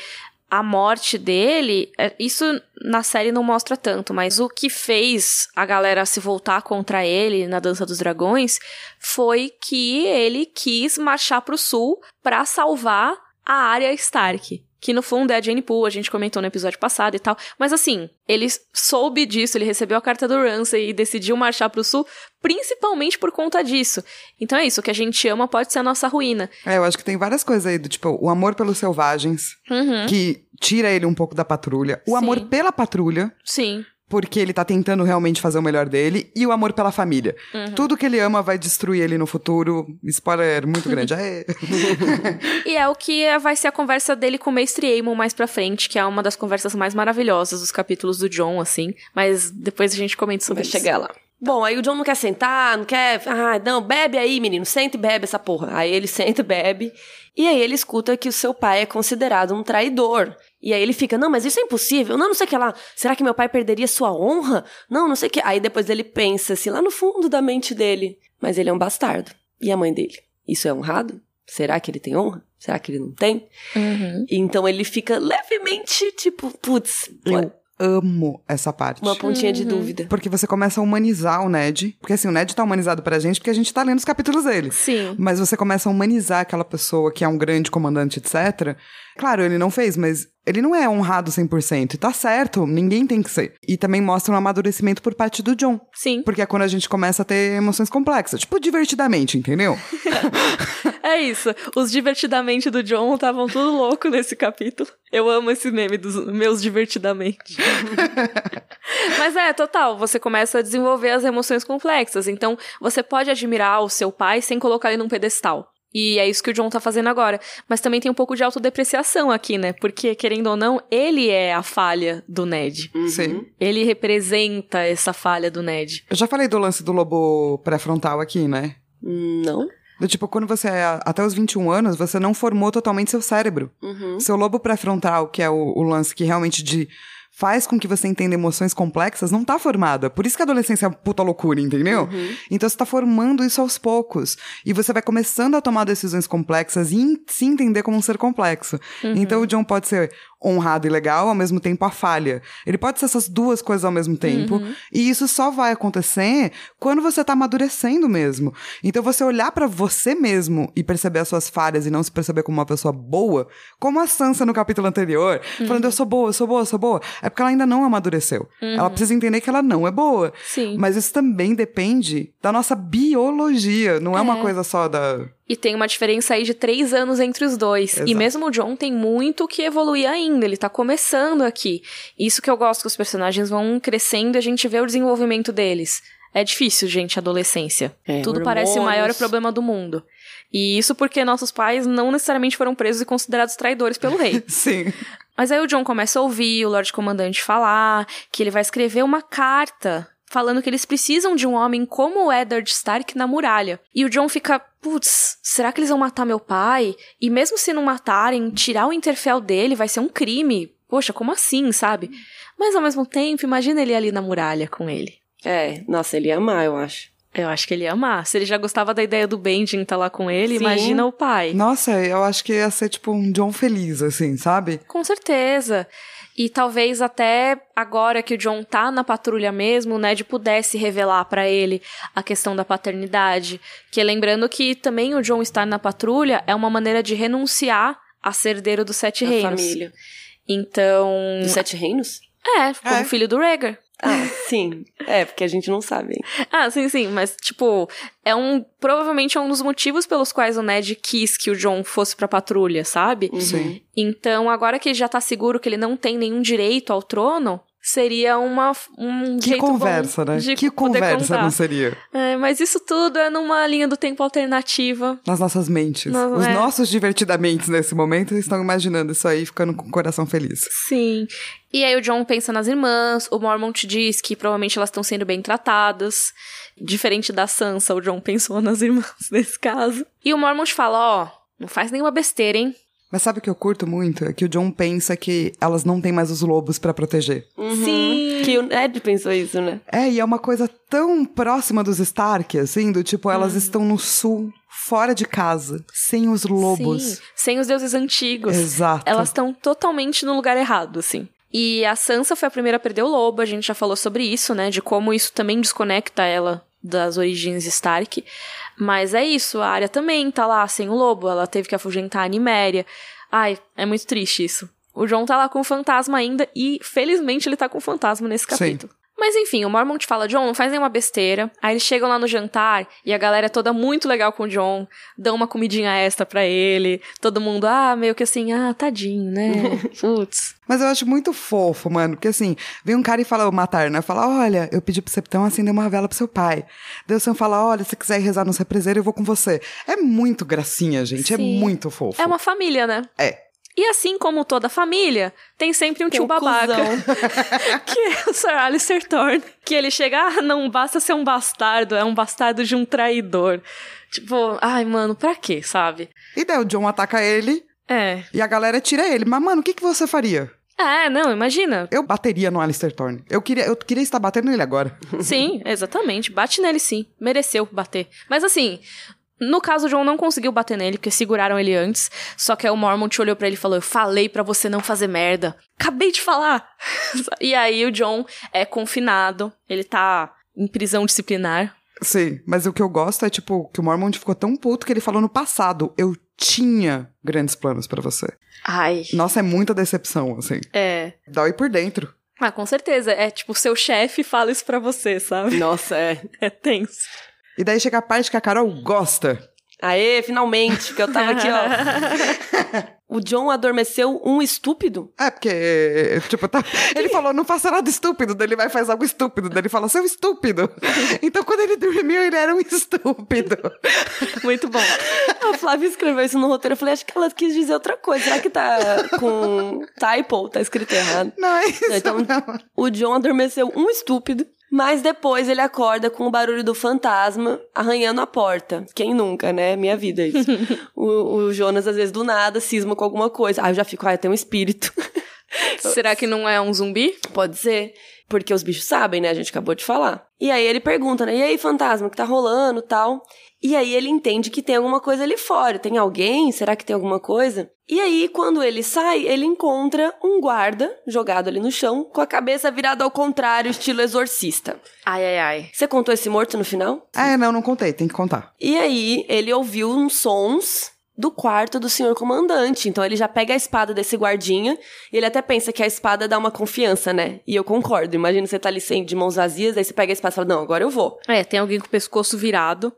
a morte dele, é- isso na série não mostra tanto, mas o que fez a galera se voltar contra ele na Dança dos Dragões foi que ele quis marchar pro sul pra salvar a Arya Stark. Que no fundo é a Jane Poole, a gente comentou no episódio passado e tal. Mas assim, ele soube disso, ele recebeu a carta do Ramsay e decidiu marchar pro sul principalmente por conta disso. Então é isso, o que a gente ama pode ser a nossa ruína. É, eu acho que tem várias coisas aí, do tipo, o amor pelos selvagens, Uhum. que tira ele um pouco da patrulha, o Sim. amor pela patrulha, Sim. Porque ele tá tentando realmente fazer o melhor dele, e o amor pela família. Uhum. Tudo que ele ama vai destruir ele no futuro. Spoiler muito grande. E é o que vai ser a conversa dele com o Mestre Aemon mais pra frente, que é uma das conversas mais maravilhosas dos capítulos do John, assim. Mas depois a gente comenta sobre Vai isso. chegar lá. Bom, aí o John não quer sentar, não quer. Ah, não, bebe aí, menino, senta e bebe essa porra. Aí ele senta e bebe. E aí ele escuta que o seu pai é considerado um traidor. E aí ele fica, não, mas isso é impossível. Não, não sei o que lá. Será que meu pai perderia sua honra? Não, não sei o que. Aí depois ele pensa assim, lá no fundo da mente dele. Mas ele é um bastardo. E a mãe dele? Isso é honrado? Será que ele tem honra? Será que ele não tem? Uhum. Então ele fica levemente tipo, putz, Eu amo essa parte. uma pontinha de dúvida. Porque você começa a humanizar o Ned. Porque assim, o Ned tá humanizado pra gente porque a gente tá lendo os capítulos dele. Sim. Mas você começa a humanizar aquela pessoa que é um grande comandante, etc. Claro, ele não fez, mas ele não é honrado 100%. E tá certo, ninguém tem que ser. E também mostra um amadurecimento por parte do John. Sim. Porque é quando a gente começa a ter emoções complexas. Tipo, divertidamente, entendeu? É isso. Os divertidamente do John estavam tudo louco nesse capítulo. Eu amo esse meme dos meus divertidamente. Mas é, total. Você começa a desenvolver as emoções complexas. Então, você pode admirar o seu pai sem colocar ele num pedestal. E é isso que o John tá fazendo agora. Mas também tem um pouco de autodepreciação aqui, né? Porque, querendo ou não, ele é a falha do Ned. Sim. Ele representa essa falha do Ned. Eu já falei do lance do lobo pré-frontal aqui, né? Não? Do tipo, quando você é até os 21 anos, você não formou totalmente seu cérebro. Uhum. Seu lobo pré-frontal, que é o, o lance que realmente de faz com que você entenda emoções complexas, não tá formada. Por isso que a adolescência é puta loucura, entendeu? Então você tá formando isso aos poucos. E você vai começando a tomar decisões complexas e se entender como um ser complexo. Então o John pode ser honrado e legal, ao mesmo tempo a falha. Ele pode ser essas duas coisas ao mesmo tempo. E isso só vai acontecer quando você tá amadurecendo mesmo. Então você olhar pra você mesmo e perceber as suas falhas e não se perceber como uma pessoa boa, como a Sansa no capítulo anterior, falando eu sou boa, eu sou boa, eu sou boa, é porque ela ainda não amadureceu. Ela precisa entender que ela não é boa. Sim. Mas isso também depende da nossa biologia, não é, uma coisa só da E tem uma diferença aí de três anos entre os dois. Exato. E mesmo o John tem muito que evoluir ainda. Ele tá começando aqui. Isso que eu gosto que os personagens vão crescendo e a gente vê o desenvolvimento deles. É difícil, gente, a adolescência. É, Tudo parece o maior hormônios. problema do mundo. E isso porque nossos pais não necessariamente foram presos e considerados traidores pelo rei. Sim. Mas aí o John começa a ouvir o Lorde Comandante falar que ele vai escrever uma carta falando que eles precisam de um homem como o Eddard Stark na muralha. E o John fica, putz, será que eles vão matar meu pai? E mesmo se não matarem, tirar o Interfell dele vai ser um crime. Poxa, como assim, sabe? Mas ao mesmo tempo, imagina ele ali na muralha com ele. É, nossa, ele ia amar, eu acho. Eu acho que ele ia amar. Se ele já gostava da ideia do Benjen estar lá com ele, Sim. imagina o pai. Nossa, eu acho que ia ser tipo um John feliz, assim, sabe? Com certeza. E talvez até agora que o John tá na patrulha mesmo, o Ned pudesse revelar pra ele a questão da paternidade. Que lembrando que também o John estar na patrulha é uma maneira de renunciar a ser herdeiro dos Sete Da Reinos. família. Então. Dos Sete Reinos? É, como É. filho do Rhaegar. Ah, sim. É, porque a gente não sabe. hein? Ah, sim, sim, mas tipo, é um. Provavelmente é um dos motivos pelos quais o Ned quis que o John fosse pra patrulha, sabe? Sim. Então, agora que ele já tá seguro que ele não tem nenhum direito ao trono, seria uma, um Que jeito bom conversa, né? de Que conversa contar. não seria? É, mas isso tudo é numa linha do tempo alternativa. Nas nossas mentes. Não, Os é. nossos divertidamente nesse momento estão imaginando isso aí, ficando com o coração feliz. Sim. E aí o John pensa nas irmãs, o Mormont diz que provavelmente elas estão sendo bem tratadas. Diferente da Sansa, o John pensou nas irmãs nesse caso. E o Mormont fala, ó, não faz nenhuma besteira, hein? Mas sabe o que eu curto muito? É que o John pensa que elas não têm mais os lobos pra proteger. Sim. Que o Ned pensou isso, né? É, e é uma coisa tão próxima dos Stark, assim, do tipo, Uhum. elas estão no sul, fora de casa, sem os lobos. Sim, sem os deuses antigos. Exato. Elas estão totalmente no lugar errado, assim. E a Sansa foi a primeira a perder o lobo, a gente já falou sobre isso, né? De como isso também desconecta ela das origens Stark. Mas é isso, a Arya também tá lá sem o lobo, ela teve que afugentar a Niméria. Ai, é muito triste isso. O John tá lá com o fantasma ainda e felizmente ele tá com o fantasma nesse Sim. Mas enfim, o Mormont fala, John, não faz nenhuma besteira. Aí eles chegam lá no jantar e a galera é toda muito legal com o John, dão uma comidinha extra pra ele. Todo mundo, ah, meio que assim, ah, tadinho, né? Putz. Mas eu acho muito fofo, mano, porque assim, vem um cara e fala, o Matarna, fala, olha, eu pedi pro Septão acender uma vela pro seu pai. Deus Sam fala, olha, se quiser rezar no represeiro, eu vou com você. É muito gracinha, gente, é Sim. muito fofo. É uma família, né? É. E assim como toda família, tem sempre um Tem tio um babaca. que é o Sir Alistair Thorne. Que ele chega, ah, não basta ser um bastardo, é um bastardo de um traidor. Tipo, ai, mano, pra quê, sabe? E daí o John ataca ele É. E a galera tira ele. Mas, mano, o que, que você faria? É, não, imagina. Eu bateria no Alistair Thorne. Eu queria, eu queria estar batendo nele agora. Sim, exatamente. Bate nele sim. Mereceu bater. Mas assim, no caso, o John não conseguiu bater nele, porque seguraram ele antes. Só que aí o Mormont olhou pra ele e falou: Eu falei pra você não fazer merda. Acabei de falar. e aí o John é confinado. Ele tá em prisão disciplinar. Sim, mas o que eu gosto é, tipo, que o Mormont ficou tão puto que ele falou no passado: Eu tinha grandes planos pra você. Ai. Nossa, é muita decepção, assim. É. Dói por dentro. Ah, com certeza. É tipo, seu chefe fala isso pra você, sabe? Nossa, é. É tenso. E daí chega a parte que a Carol gosta. Aê, finalmente, que eu tava aqui, ó. o John adormeceu um estúpido? É, porque, tipo, tá, ele falou, não faça nada estúpido, daí ele vai e faz algo estúpido, daí ele fala, seu estúpido. Então, quando ele dormiu, ele era um estúpido. Muito bom. A Flávia escreveu isso no roteiro, eu falei, acho que ela quis dizer outra coisa. Será que tá com typo? Tá escrito errado. Não é isso, Então, não. o John adormeceu um estúpido, mas depois ele acorda com o barulho do fantasma arranhando a porta. Quem nunca, né? Minha vida, isso. o, o Jonas, às vezes, do nada, cisma com alguma coisa. Aí eu já fico, ah, tem um espírito. Será que não é um zumbi? Pode ser. Porque os bichos sabem, né? A gente acabou de falar. E aí ele pergunta, né? E aí, fantasma, o que tá rolando tal? E aí ele entende que tem alguma coisa ali fora. Tem alguém? Será que tem alguma coisa? E aí, quando ele sai, ele encontra um guarda jogado ali no chão, com a cabeça virada ao contrário, estilo exorcista. Ai, ai, ai. Você contou esse morto no final? É, não, não contei, tem que contar. E aí, ele ouviu uns sons do quarto do senhor comandante. Então ele já pega a espada desse guardinha e ele até pensa que a espada dá uma confiança, né? E eu concordo. Imagina você tá ali sem, de mãos vazias, aí você pega a espada e fala: Não, agora eu vou. É, tem alguém com o pescoço virado.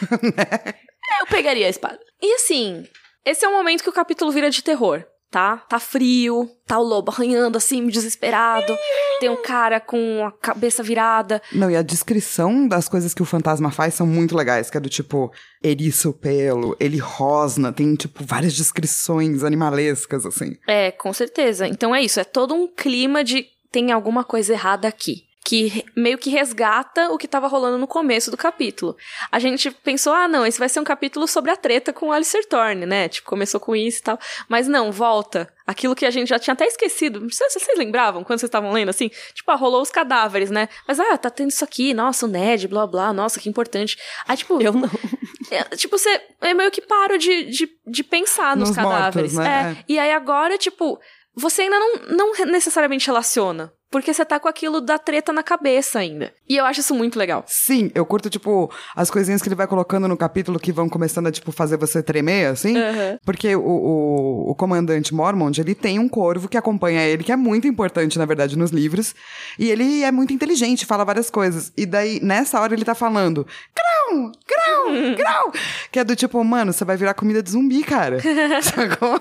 É, eu pegaria a espada. E assim, esse é o momento que o capítulo vira de terror, tá? Tá frio, tá o lobo arranhando assim, desesperado. Tem um cara com a cabeça virada. Não, e a descrição das coisas que o fantasma faz são muito legais, que é do tipo, eriça o pelo, ele rosna, tem, tipo, várias descrições animalescas, assim. É, com certeza. Então é isso, é todo um clima de tem alguma coisa errada aqui. Que meio que resgata o que tava rolando no começo do capítulo. A gente pensou, ah, não, esse vai ser um capítulo sobre a treta com o Alistair Thorne, né? Tipo, começou com isso e tal. Mas não, volta. Aquilo que a gente já tinha até esquecido. Vocês, vocês lembravam quando vocês estavam lendo assim? Tipo, ah, rolou os cadáveres, né? Mas, ah, tá tendo isso aqui, nossa, o Ned, blá blá, nossa, que importante. Aí, tipo. Eu não. É, tipo, você é meio que para de, de, de pensar nos, Nos cadáveres. mortos, né? É. E aí agora, tipo, você ainda não, não necessariamente relaciona. Porque você tá com aquilo da treta na cabeça ainda. E eu acho isso muito legal. Sim, eu curto, tipo, as coisinhas que ele vai colocando no capítulo que vão começando a, tipo, fazer você tremer, assim. Aham. Porque o, o, o comandante Mormont, ele tem um corvo que acompanha ele, que é muito importante, na verdade, nos livros. E ele é muito inteligente, fala várias coisas. E daí, nessa hora, ele tá falando, grão, grão, grão. Que é do tipo, mano, você vai virar comida de zumbi, cara. Sacou?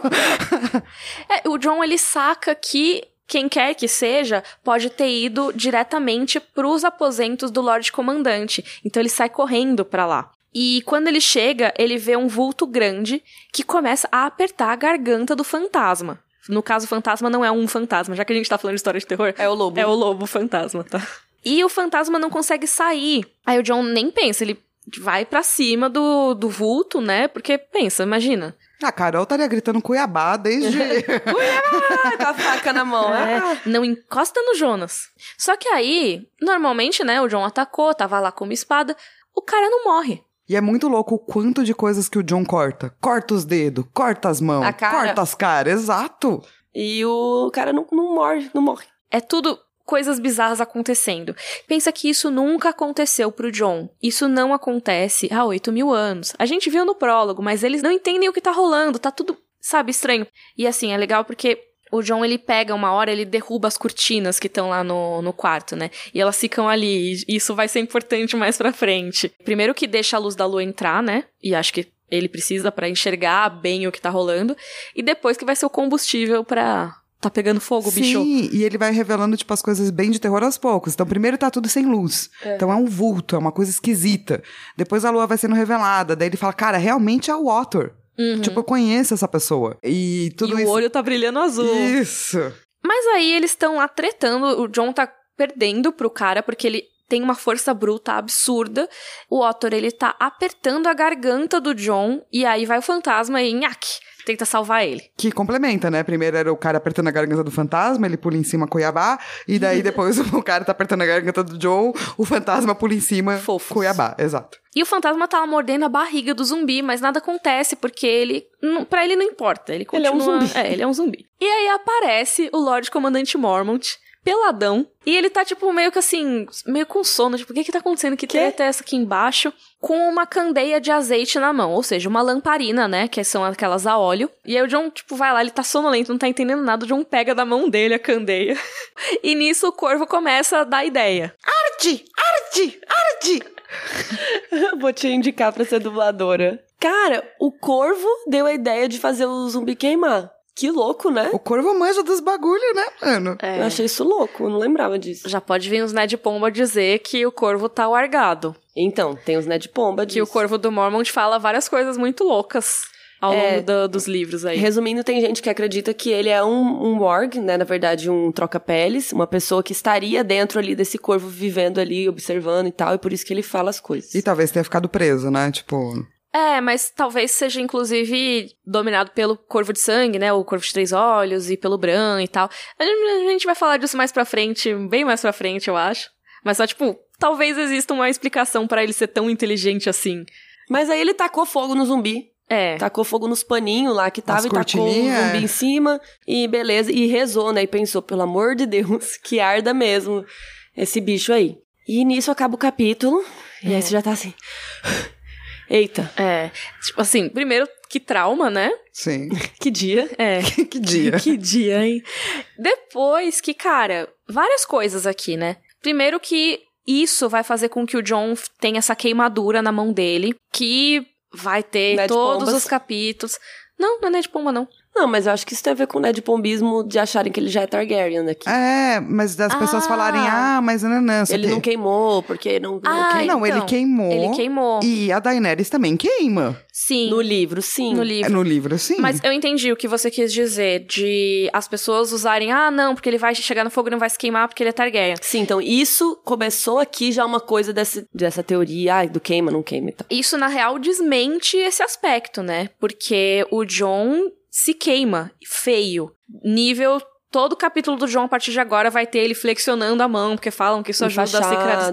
É, o John, ele saca que quem quer que seja pode ter ido diretamente pros aposentos do Lorde Comandante. Então ele sai correndo pra lá. E quando ele chega, ele vê um vulto grande que começa a apertar a garganta do fantasma. No caso, o fantasma não é um fantasma, já que a gente tá falando de história de terror. É o lobo. É o lobo fantasma, tá? E o fantasma não consegue sair. Aí o John nem pensa, ele vai pra cima do, do vulto, né? Porque pensa, imagina. A Carol estaria gritando Cuiabá desde. Ah, com a faca na mão. É, Ah. não encosta no Jonas. Só que aí, normalmente, né, o John atacou, tava lá com uma espada, o cara não morre. E é muito louco o quanto de coisas que o John corta. Corta os dedos, corta as mãos, corta as caras, exato. E o cara não, não morre, não morre. É tudo coisas bizarras acontecendo. Pensa que isso nunca aconteceu pro John. Isso não acontece há 8 mil anos. A gente viu no prólogo, mas eles não entendem o que tá rolando, tá tudo, sabe, estranho. E assim, é legal porque o John, ele pega uma hora, ele derruba as cortinas que estão lá no, no quarto, né? E elas ficam ali, e isso vai ser importante mais pra frente. Primeiro que deixa a luz da lua entrar, né? E acho que ele precisa pra enxergar bem o que tá rolando. E depois que vai ser o combustível pra... Tá pegando fogo, bicho. Sim, e ele vai revelando, tipo, as coisas bem de terror aos poucos. Então, primeiro tá tudo sem luz. Então é um vulto, é uma coisa esquisita. Depois a lua vai sendo revelada. Daí ele fala, cara, realmente é o Otter. Tipo, eu conheço essa pessoa. E tudo Uhum. e isso. o olho tá brilhando azul. Isso. Mas aí eles estão lá tretando, o John tá perdendo pro cara porque ele tem uma força bruta absurda. O Otter, ele tá apertando a garganta do John e aí vai o fantasma e nhaque, tenta salvar ele. Que complementa, né? Primeiro era o cara apertando a garganta do fantasma, ele pula em cima Cuiabá, e daí depois o cara tá apertando a garganta do Joe, o fantasma pula em cima Fofos. Cuiabá, exato. E o fantasma tá mordendo a barriga do zumbi, mas nada acontece porque ele. Pra ele não importa. Ele Ele é um continua. zumbi. É, ele é um zumbi. E aí aparece o Lorde Comandante Mormont, peladão. E ele tá, tipo, meio que assim, meio com sono. Tipo, o que que tá acontecendo? Que treta é essa aqui embaixo? Com uma candeia de azeite na mão. Ou seja, uma lamparina, né? Que são aquelas a óleo. E aí o John, tipo, vai lá, ele tá sonolento, não tá entendendo nada. O John pega da mão dele a candeia. e nisso o corvo começa a dar ideia. Arde! Arde! Arde! Vou te indicar pra ser dubladora. Cara, o corvo deu a ideia de fazer o zumbi queimar. Que louco, né? O corvo manja dos bagulho, né, mano? É. Eu achei isso louco, eu não lembrava disso. Já pode vir os Ned Pomba dizer que o corvo tá largado. Então, tem os Ned Pomba Que o disso. corvo do Mormont fala várias coisas muito loucas ao É. longo do- dos livros aí. Resumindo, tem gente que acredita que ele é um, um warg, né? Na verdade, um troca-peles. Uma pessoa que estaria dentro ali desse corvo, vivendo ali, observando e tal. E por isso que ele fala as coisas. E talvez tenha ficado preso, né? Tipo. É, mas talvez seja inclusive dominado pelo corvo de sangue, né? O corvo de três olhos e pelo Bran e tal. A gente vai falar disso mais pra frente, bem mais pra frente, eu acho. Mas só, tipo, talvez exista uma explicação pra ele ser tão inteligente assim. Mas aí ele tacou fogo no zumbi. É. Tacou fogo nos paninhos lá que tava As e tacou o zumbi é. em cima. E beleza. E rezou, né? E pensou, pelo amor de Deus, que arda mesmo esse bicho aí. E nisso acaba o capítulo. E aí você já tá assim. Eita, É. Tipo assim, primeiro, que trauma, né? Sim. que dia. É. que dia. Que dia, hein? Depois que, cara, várias coisas aqui, né? Primeiro que isso vai fazer com que o John tenha essa queimadura na mão dele, que vai ter Ned todos Pombas. os capítulos. Não, não é Ned Pomba, não. Não, mas eu acho que isso tem a ver com o Ned Pombismo de acharem que ele já é Targaryen aqui. É, mas das pessoas Ah. falarem, ah, mas não, não, ele não queimou, porque não, não Ah. Não, ele Então, queimou. Ele queimou. E a Daenerys também queima. Sim. No livro, sim. no É livro. no livro, sim. Mas eu entendi o que você quis dizer, de as pessoas usarem, ah, não, porque ele vai chegar no fogo e não vai se queimar porque ele é Targaryen. Sim, então isso começou aqui já uma coisa desse, dessa teoria, ai, do queima, não queima e tal. Isso, na real, desmente esse aspecto, né? Porque o John se queima, feio. Nível. Todo capítulo do John, a partir de agora, vai ter ele flexionando a mão, porque falam que isso ajuda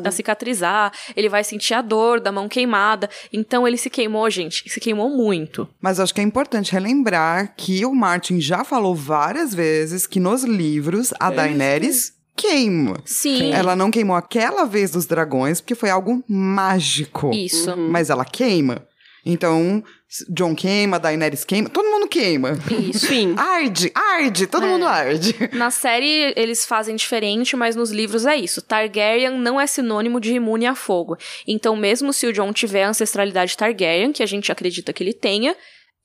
a, cicatrizar. Ele vai sentir a dor da mão queimada. Então ele se queimou, gente. Se queimou muito. Mas acho que é importante relembrar que o Martin já falou várias vezes que nos livros a Daenerys queima. Sim. Ela não queimou aquela vez dos dragões porque foi algo mágico. Isso. Mas ela queima. Então, John queima, Daenerys queima, todo mundo queima. Isso. Enfim, Arde, arde, todo É. mundo arde. Na série eles fazem diferente, mas nos livros é isso. Targaryen não é sinônimo de imune a fogo. Então, mesmo se o John tiver ancestralidade Targaryen, que a gente acredita que ele tenha,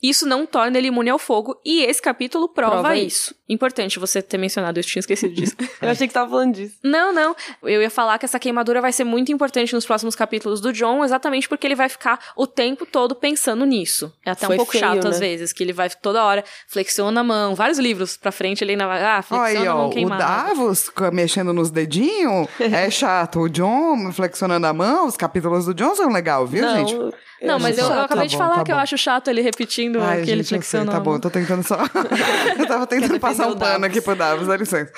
isso não torna ele imune ao fogo. E esse capítulo prova, Prova isso. Importante você ter mencionado, eu tinha esquecido disso. eu achei que tava falando disso. não, não. Eu ia falar que essa queimadura vai ser muito importante nos próximos capítulos do John, exatamente porque ele vai ficar o tempo todo pensando nisso. É até Foi um pouco feio, chato né? às vezes, que ele vai toda hora flexiona a mão, vários livros pra frente ele ainda vai, ah, flexiona aí, a ó, mão o queimada. Davos co- mexendo nos dedinhos é chato. O John flexionando a mão, os capítulos do John são legal, viu, não, gente? Não, mas eu, eu acabei Tá de bom, falar tá que eu bom. acho chato ele repetindo Ai, que ele eu tá bom, eu tô tentando só. eu tava tentando passar um pano aqui pro Davos, dá licença.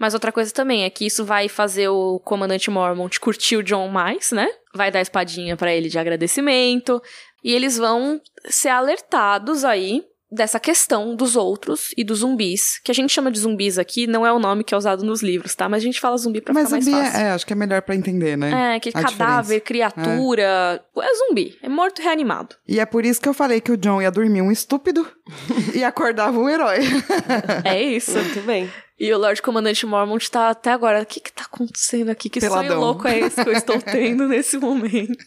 Mas outra coisa também é que isso vai fazer o comandante Mormont curtir o John mais, né? Vai dar espadinha pra ele de agradecimento. E eles vão ser alertados aí dessa questão dos outros e dos zumbis. Que a gente chama de zumbis aqui, não é o nome que é usado nos livros, tá? Mas a gente fala zumbi pra Mas ficar mais zumbi fácil. é, é, acho que é melhor pra entender, né? É, que A cadáver, diferença. criatura. É. zumbi. É morto reanimado. E é por isso que eu falei que o John ia dormir um estúpido e acordava um herói. É isso. Muito bem. E o Lord Comandante Mormont tá até agora. O que que tá acontecendo aqui? Que sonho Peladão. louco é esse que eu estou tendo nesse momento?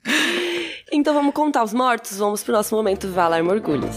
Então vamos contar os mortos? Vamos pro nosso momento Valar Morgulhos.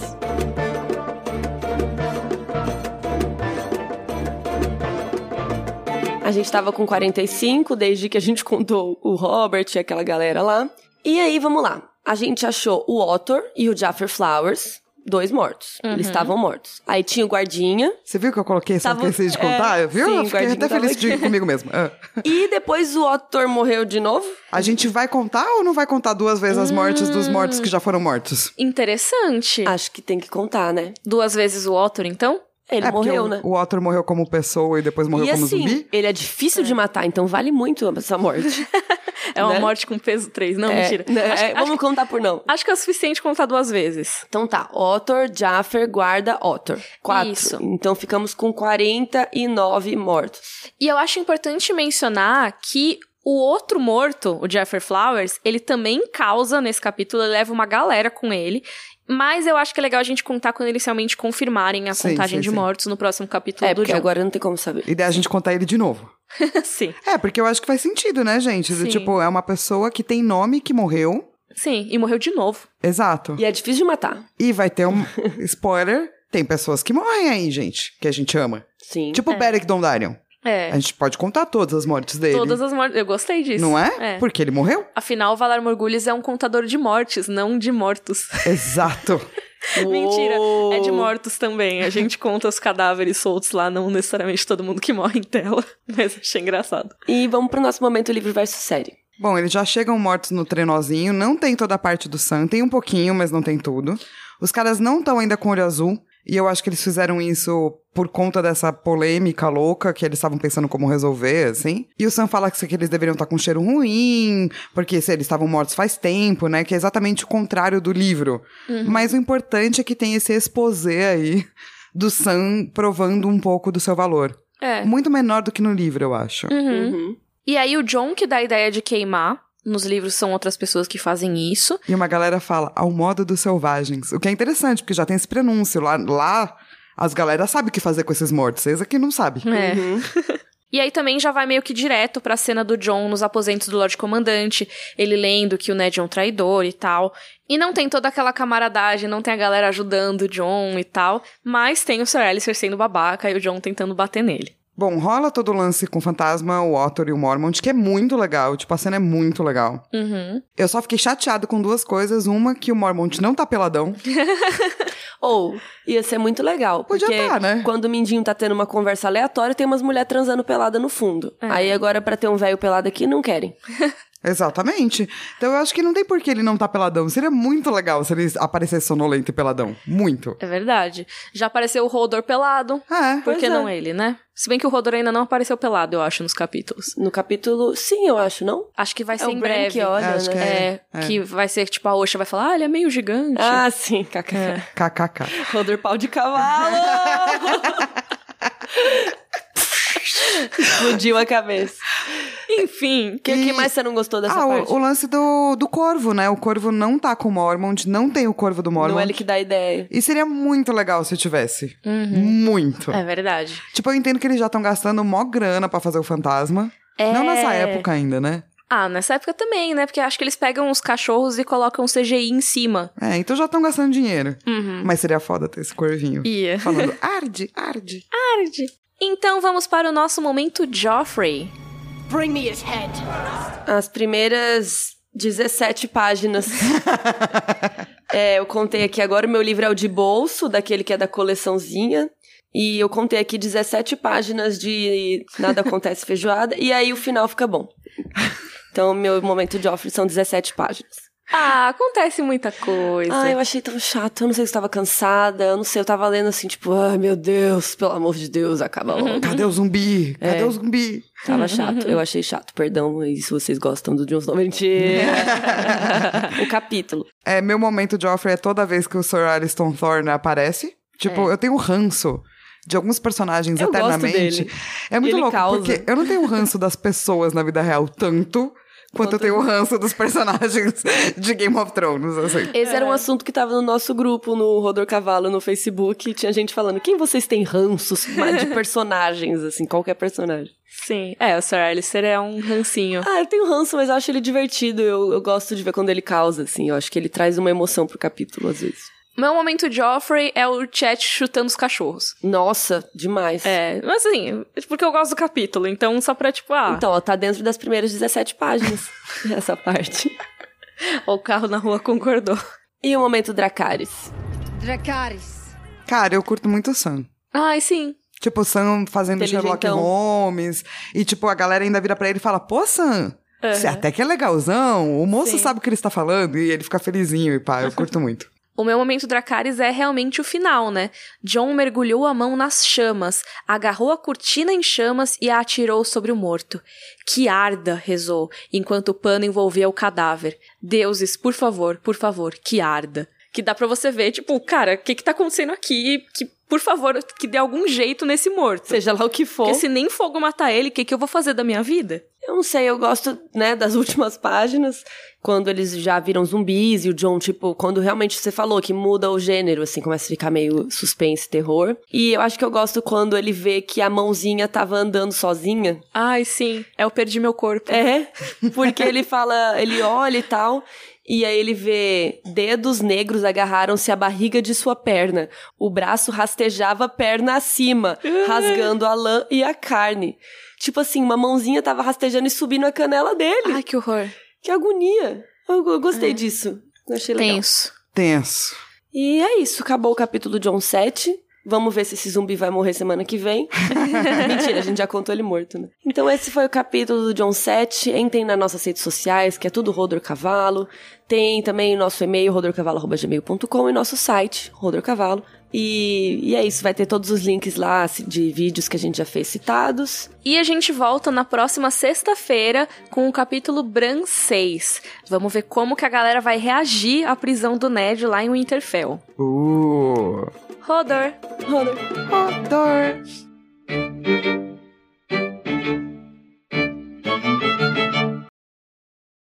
A gente tava com 45 desde que a gente contou o Robert e aquela galera lá. E aí, vamos lá. A gente achou o Ottor e o Jaffer Flowers, dois mortos. Eles estavam mortos. Aí tinha o guardinha. Você viu que eu coloquei essa Tava- esqueci de é, contar? viu? sim, eu fiquei até feliz de, aqui. comigo mesmo. Ah. E depois o Ottor morreu de novo. A gente vai contar ou não vai contar duas vezes as mortes dos mortos que já foram mortos? Interessante. Acho que tem que contar, né? Duas vezes o Otter, então? Ele é morreu, o, né? o Otto morreu como pessoa e depois morreu e como assim, zumbi? ele é difícil de matar, então vale muito essa morte. É uma Né? morte com peso 3. Não, É, mentira. né, Acho, é, vamos contar por não. acho que é o suficiente contar duas vezes. Então tá, Ottor, Jaffer, guarda, Ottor. Quatro. Isso. Então ficamos com 49 mortos. E eu acho importante mencionar que o outro morto, o Jeffrey Flowers, ele também causa nesse capítulo, ele leva uma galera com ele. Mas eu acho que é legal a gente contar quando eles realmente confirmarem a Sim, contagem sim, de sim. mortos no próximo capítulo É, do porque John. agora não tem como saber. E daí a gente contar ele de novo. Sim. É, porque eu acho que faz sentido, né, gente? Sim. Tipo, é uma pessoa que tem nome que morreu. Sim, e morreu de novo. Exato. E é difícil de matar. E vai ter um spoiler. Tem pessoas que morrem aí, gente, que a gente ama. Sim. Tipo o Beric Dondarrion. É. A gente pode contar todas as mortes dele. Todas as mortes. Eu gostei disso. Não é? É. Porque ele morreu. Afinal, Valar Morgulhos é um contador de mortes, não de mortos. Exato. Mentira, Uou. é de mortos também. A gente conta os cadáveres soltos lá, não necessariamente todo mundo que morre em tela. Mas achei engraçado. E vamos pro nosso momento livro versus série. Bom, eles já chegam mortos no trenozinho. Não tem toda a parte do Sam. Tem um pouquinho, mas não tem tudo. Os caras não estão ainda com olho azul. E eu acho que eles fizeram isso por conta dessa polêmica louca que eles estavam pensando como resolver, assim. E o Sam fala que que eles deveriam estar com cheiro ruim, porque se eles estavam mortos faz tempo, né? Que é exatamente o contrário do livro. Mas o importante é que tem esse exposé aí do Sam provando um pouco do seu valor. É. Muito menor do que no livro, eu acho. Uhum. E aí o John que dá a ideia de queimar. Nos livros são outras pessoas que fazem isso. E uma galera fala, ao modo dos selvagens. O que é interessante, porque já tem esse prenúncio. Lá, lá as galera sabem o que fazer com esses mortos. Vocês aqui não sabem. É. Uhum. E aí também já vai meio que direto pra cena do John nos aposentos do Lorde Comandante, ele lendo que o Ned é um traidor e tal. E não tem toda aquela camaradagem, não tem a galera ajudando o John e tal, mas tem o Sir Alistair sendo babaca e o John tentando bater nele. Bom, rola todo o lance com o fantasma, o Otto e o Mormont, que é muito legal. Tipo, a cena é muito legal. Uhum. Eu só fiquei chateado com duas coisas. Uma, que o Mormont não tá peladão. Ou, ia ser muito legal. Podia porque tá, né? quando o Mindinho tá tendo uma conversa aleatória, tem umas mulheres transando pelada no fundo. Aí agora, pra ter um velho pelado aqui, não querem. Exatamente. Então eu acho que não tem por que ele não tá peladão. Seria muito legal se ele aparecesse sonolento e peladão. Muito. É verdade. Já apareceu o Rodor pelado. É. Por que é. não ele, né? Se bem que o Rodor ainda não apareceu pelado, eu acho, nos capítulos. No capítulo, sim, eu acho, não? Acho que vai ser É o em breve. que olha, É, acho né? que É, É. que vai ser tipo a Osha vai falar, ah, ele é meio gigante. Ah, sim, kaká. É. KKK. Rodor pau de cavalo! Explodiu a cabeça. Enfim. O que, E- que mais você não gostou dessa ah, parte? o, o lance do, do corvo, né? O corvo não tá com o Mormont, não tem o corvo do Mormont. Não é ele que dá ideia. E seria muito legal se tivesse. Muito. É verdade. Tipo, eu entendo que eles já estão gastando mó grana pra fazer o fantasma. É. Não nessa época ainda, né? Ah, nessa época também, né? Porque acho que eles pegam os cachorros e colocam CGI em cima. É, então já estão gastando dinheiro. Uhum. Mas seria foda ter esse corvinho. Ia. Falando, arde, arde. Tarde. Então vamos para o nosso momento Joffrey. Bring me his head. As primeiras 17 páginas. É, eu contei aqui agora, o meu livro é o de bolso, daquele que é da coleçãozinha. E eu contei aqui 17 páginas de Nada Acontece Feijoada. E aí o final fica bom. Então, meu momento de Joffrey são 17 páginas. Ah, acontece muita coisa. Ah, eu achei tão chato. Eu não sei se eu tava cansada. Eu não sei, eu tava lendo assim, tipo, ai meu Deus, pelo amor de Deus, acaba logo. Cadê o zumbi? Cadê É. o zumbi? Tava chato. Eu achei chato. Perdão aí se vocês gostam do Jones. Não, mentira. o capítulo. É, meu momento de Joffrey é toda vez que o Sir Aliston Thorne aparece. Tipo, eu tenho ranço de alguns personagens Eu gosto eternamente. dele. É muito Ele louco, causa. porque eu não tenho ranço das pessoas na vida real tanto quanto eu tenho ranço dos personagens de Game of Thrones, assim. Esse É. era um assunto que tava no nosso grupo, no Rodor Cavalo, no Facebook. Tinha gente falando, quem vocês têm ranços de personagens, assim, qualquer personagem. Sim. É, o Sir Alistair é um rancinho. Ah, eu tenho ranço, mas eu acho ele divertido. Eu, eu gosto de ver quando ele causa, assim. Eu acho que ele traz uma emoção pro capítulo, às vezes. Meu momento Joffrey é o chat chutando os cachorros. Nossa, demais. É, mas assim, porque eu gosto do capítulo, então só pra tipo, ah, Então, ó, tá dentro das primeiras 17 páginas, essa parte. o carro na rua concordou. E o momento Dracarys. Dracarys. Cara, eu curto muito o Sam. Ai, sim. Tipo, o Sam fazendo Sherlock Holmes. E, tipo, a galera ainda vira pra ele e fala, pô, Sam, uhum. você até que é legalzão. O moço Sim. sabe o que ele está falando e ele fica felizinho e pá, eu curto muito. O meu momento Dracarys é realmente o final, né? John mergulhou a mão nas chamas, agarrou a cortina em chamas e a atirou sobre o morto. Que arda, rezou, enquanto o pano envolvia o cadáver. Deuses, por favor, por favor, que arda. Que dá pra você ver, tipo, cara, o que que tá acontecendo aqui? Que por favor, que dê algum jeito nesse morto. Seja lá o que for. Porque se nem fogo matar ele, o que, que eu vou fazer da minha vida? Eu não sei, eu gosto, né, das últimas páginas, quando eles já viram zumbis e o John, tipo, quando realmente você falou que muda o gênero, assim, começa a ficar meio suspense, terror. E eu acho que eu gosto quando ele vê que a mãozinha tava andando sozinha. Ai, sim. É o perdi meu corpo. É, porque ele fala, ele olha e tal, e aí ele vê dedos negros agarraram-se à barriga de sua perna. O braço rastejava perna acima, rasgando a lã e a carne. Tipo assim, uma mãozinha tava rastejando e subindo a canela dele. Ai, que horror. Que agonia. Eu, eu gostei é. disso. Eu achei legal. Tenso. Tenso. E é isso, acabou o capítulo John 7. Vamos ver se esse zumbi vai morrer semana que vem. Mentira, a gente já contou ele morto, né? Então esse foi o capítulo do John 7. Entrem nas nossas redes sociais, que é tudo Rodor Cavalo. Tem também o nosso e-mail, rodorcavalo.gmail.com e nosso site, Rodor Cavalo. E, e, é isso, vai ter todos os links lá de vídeos que a gente já fez citados. E a gente volta na próxima sexta-feira com o capítulo Bran 6. Vamos ver como que a galera vai reagir à prisão do Ned lá em Winterfell. Uh! Rodor. Rodor. Rodor.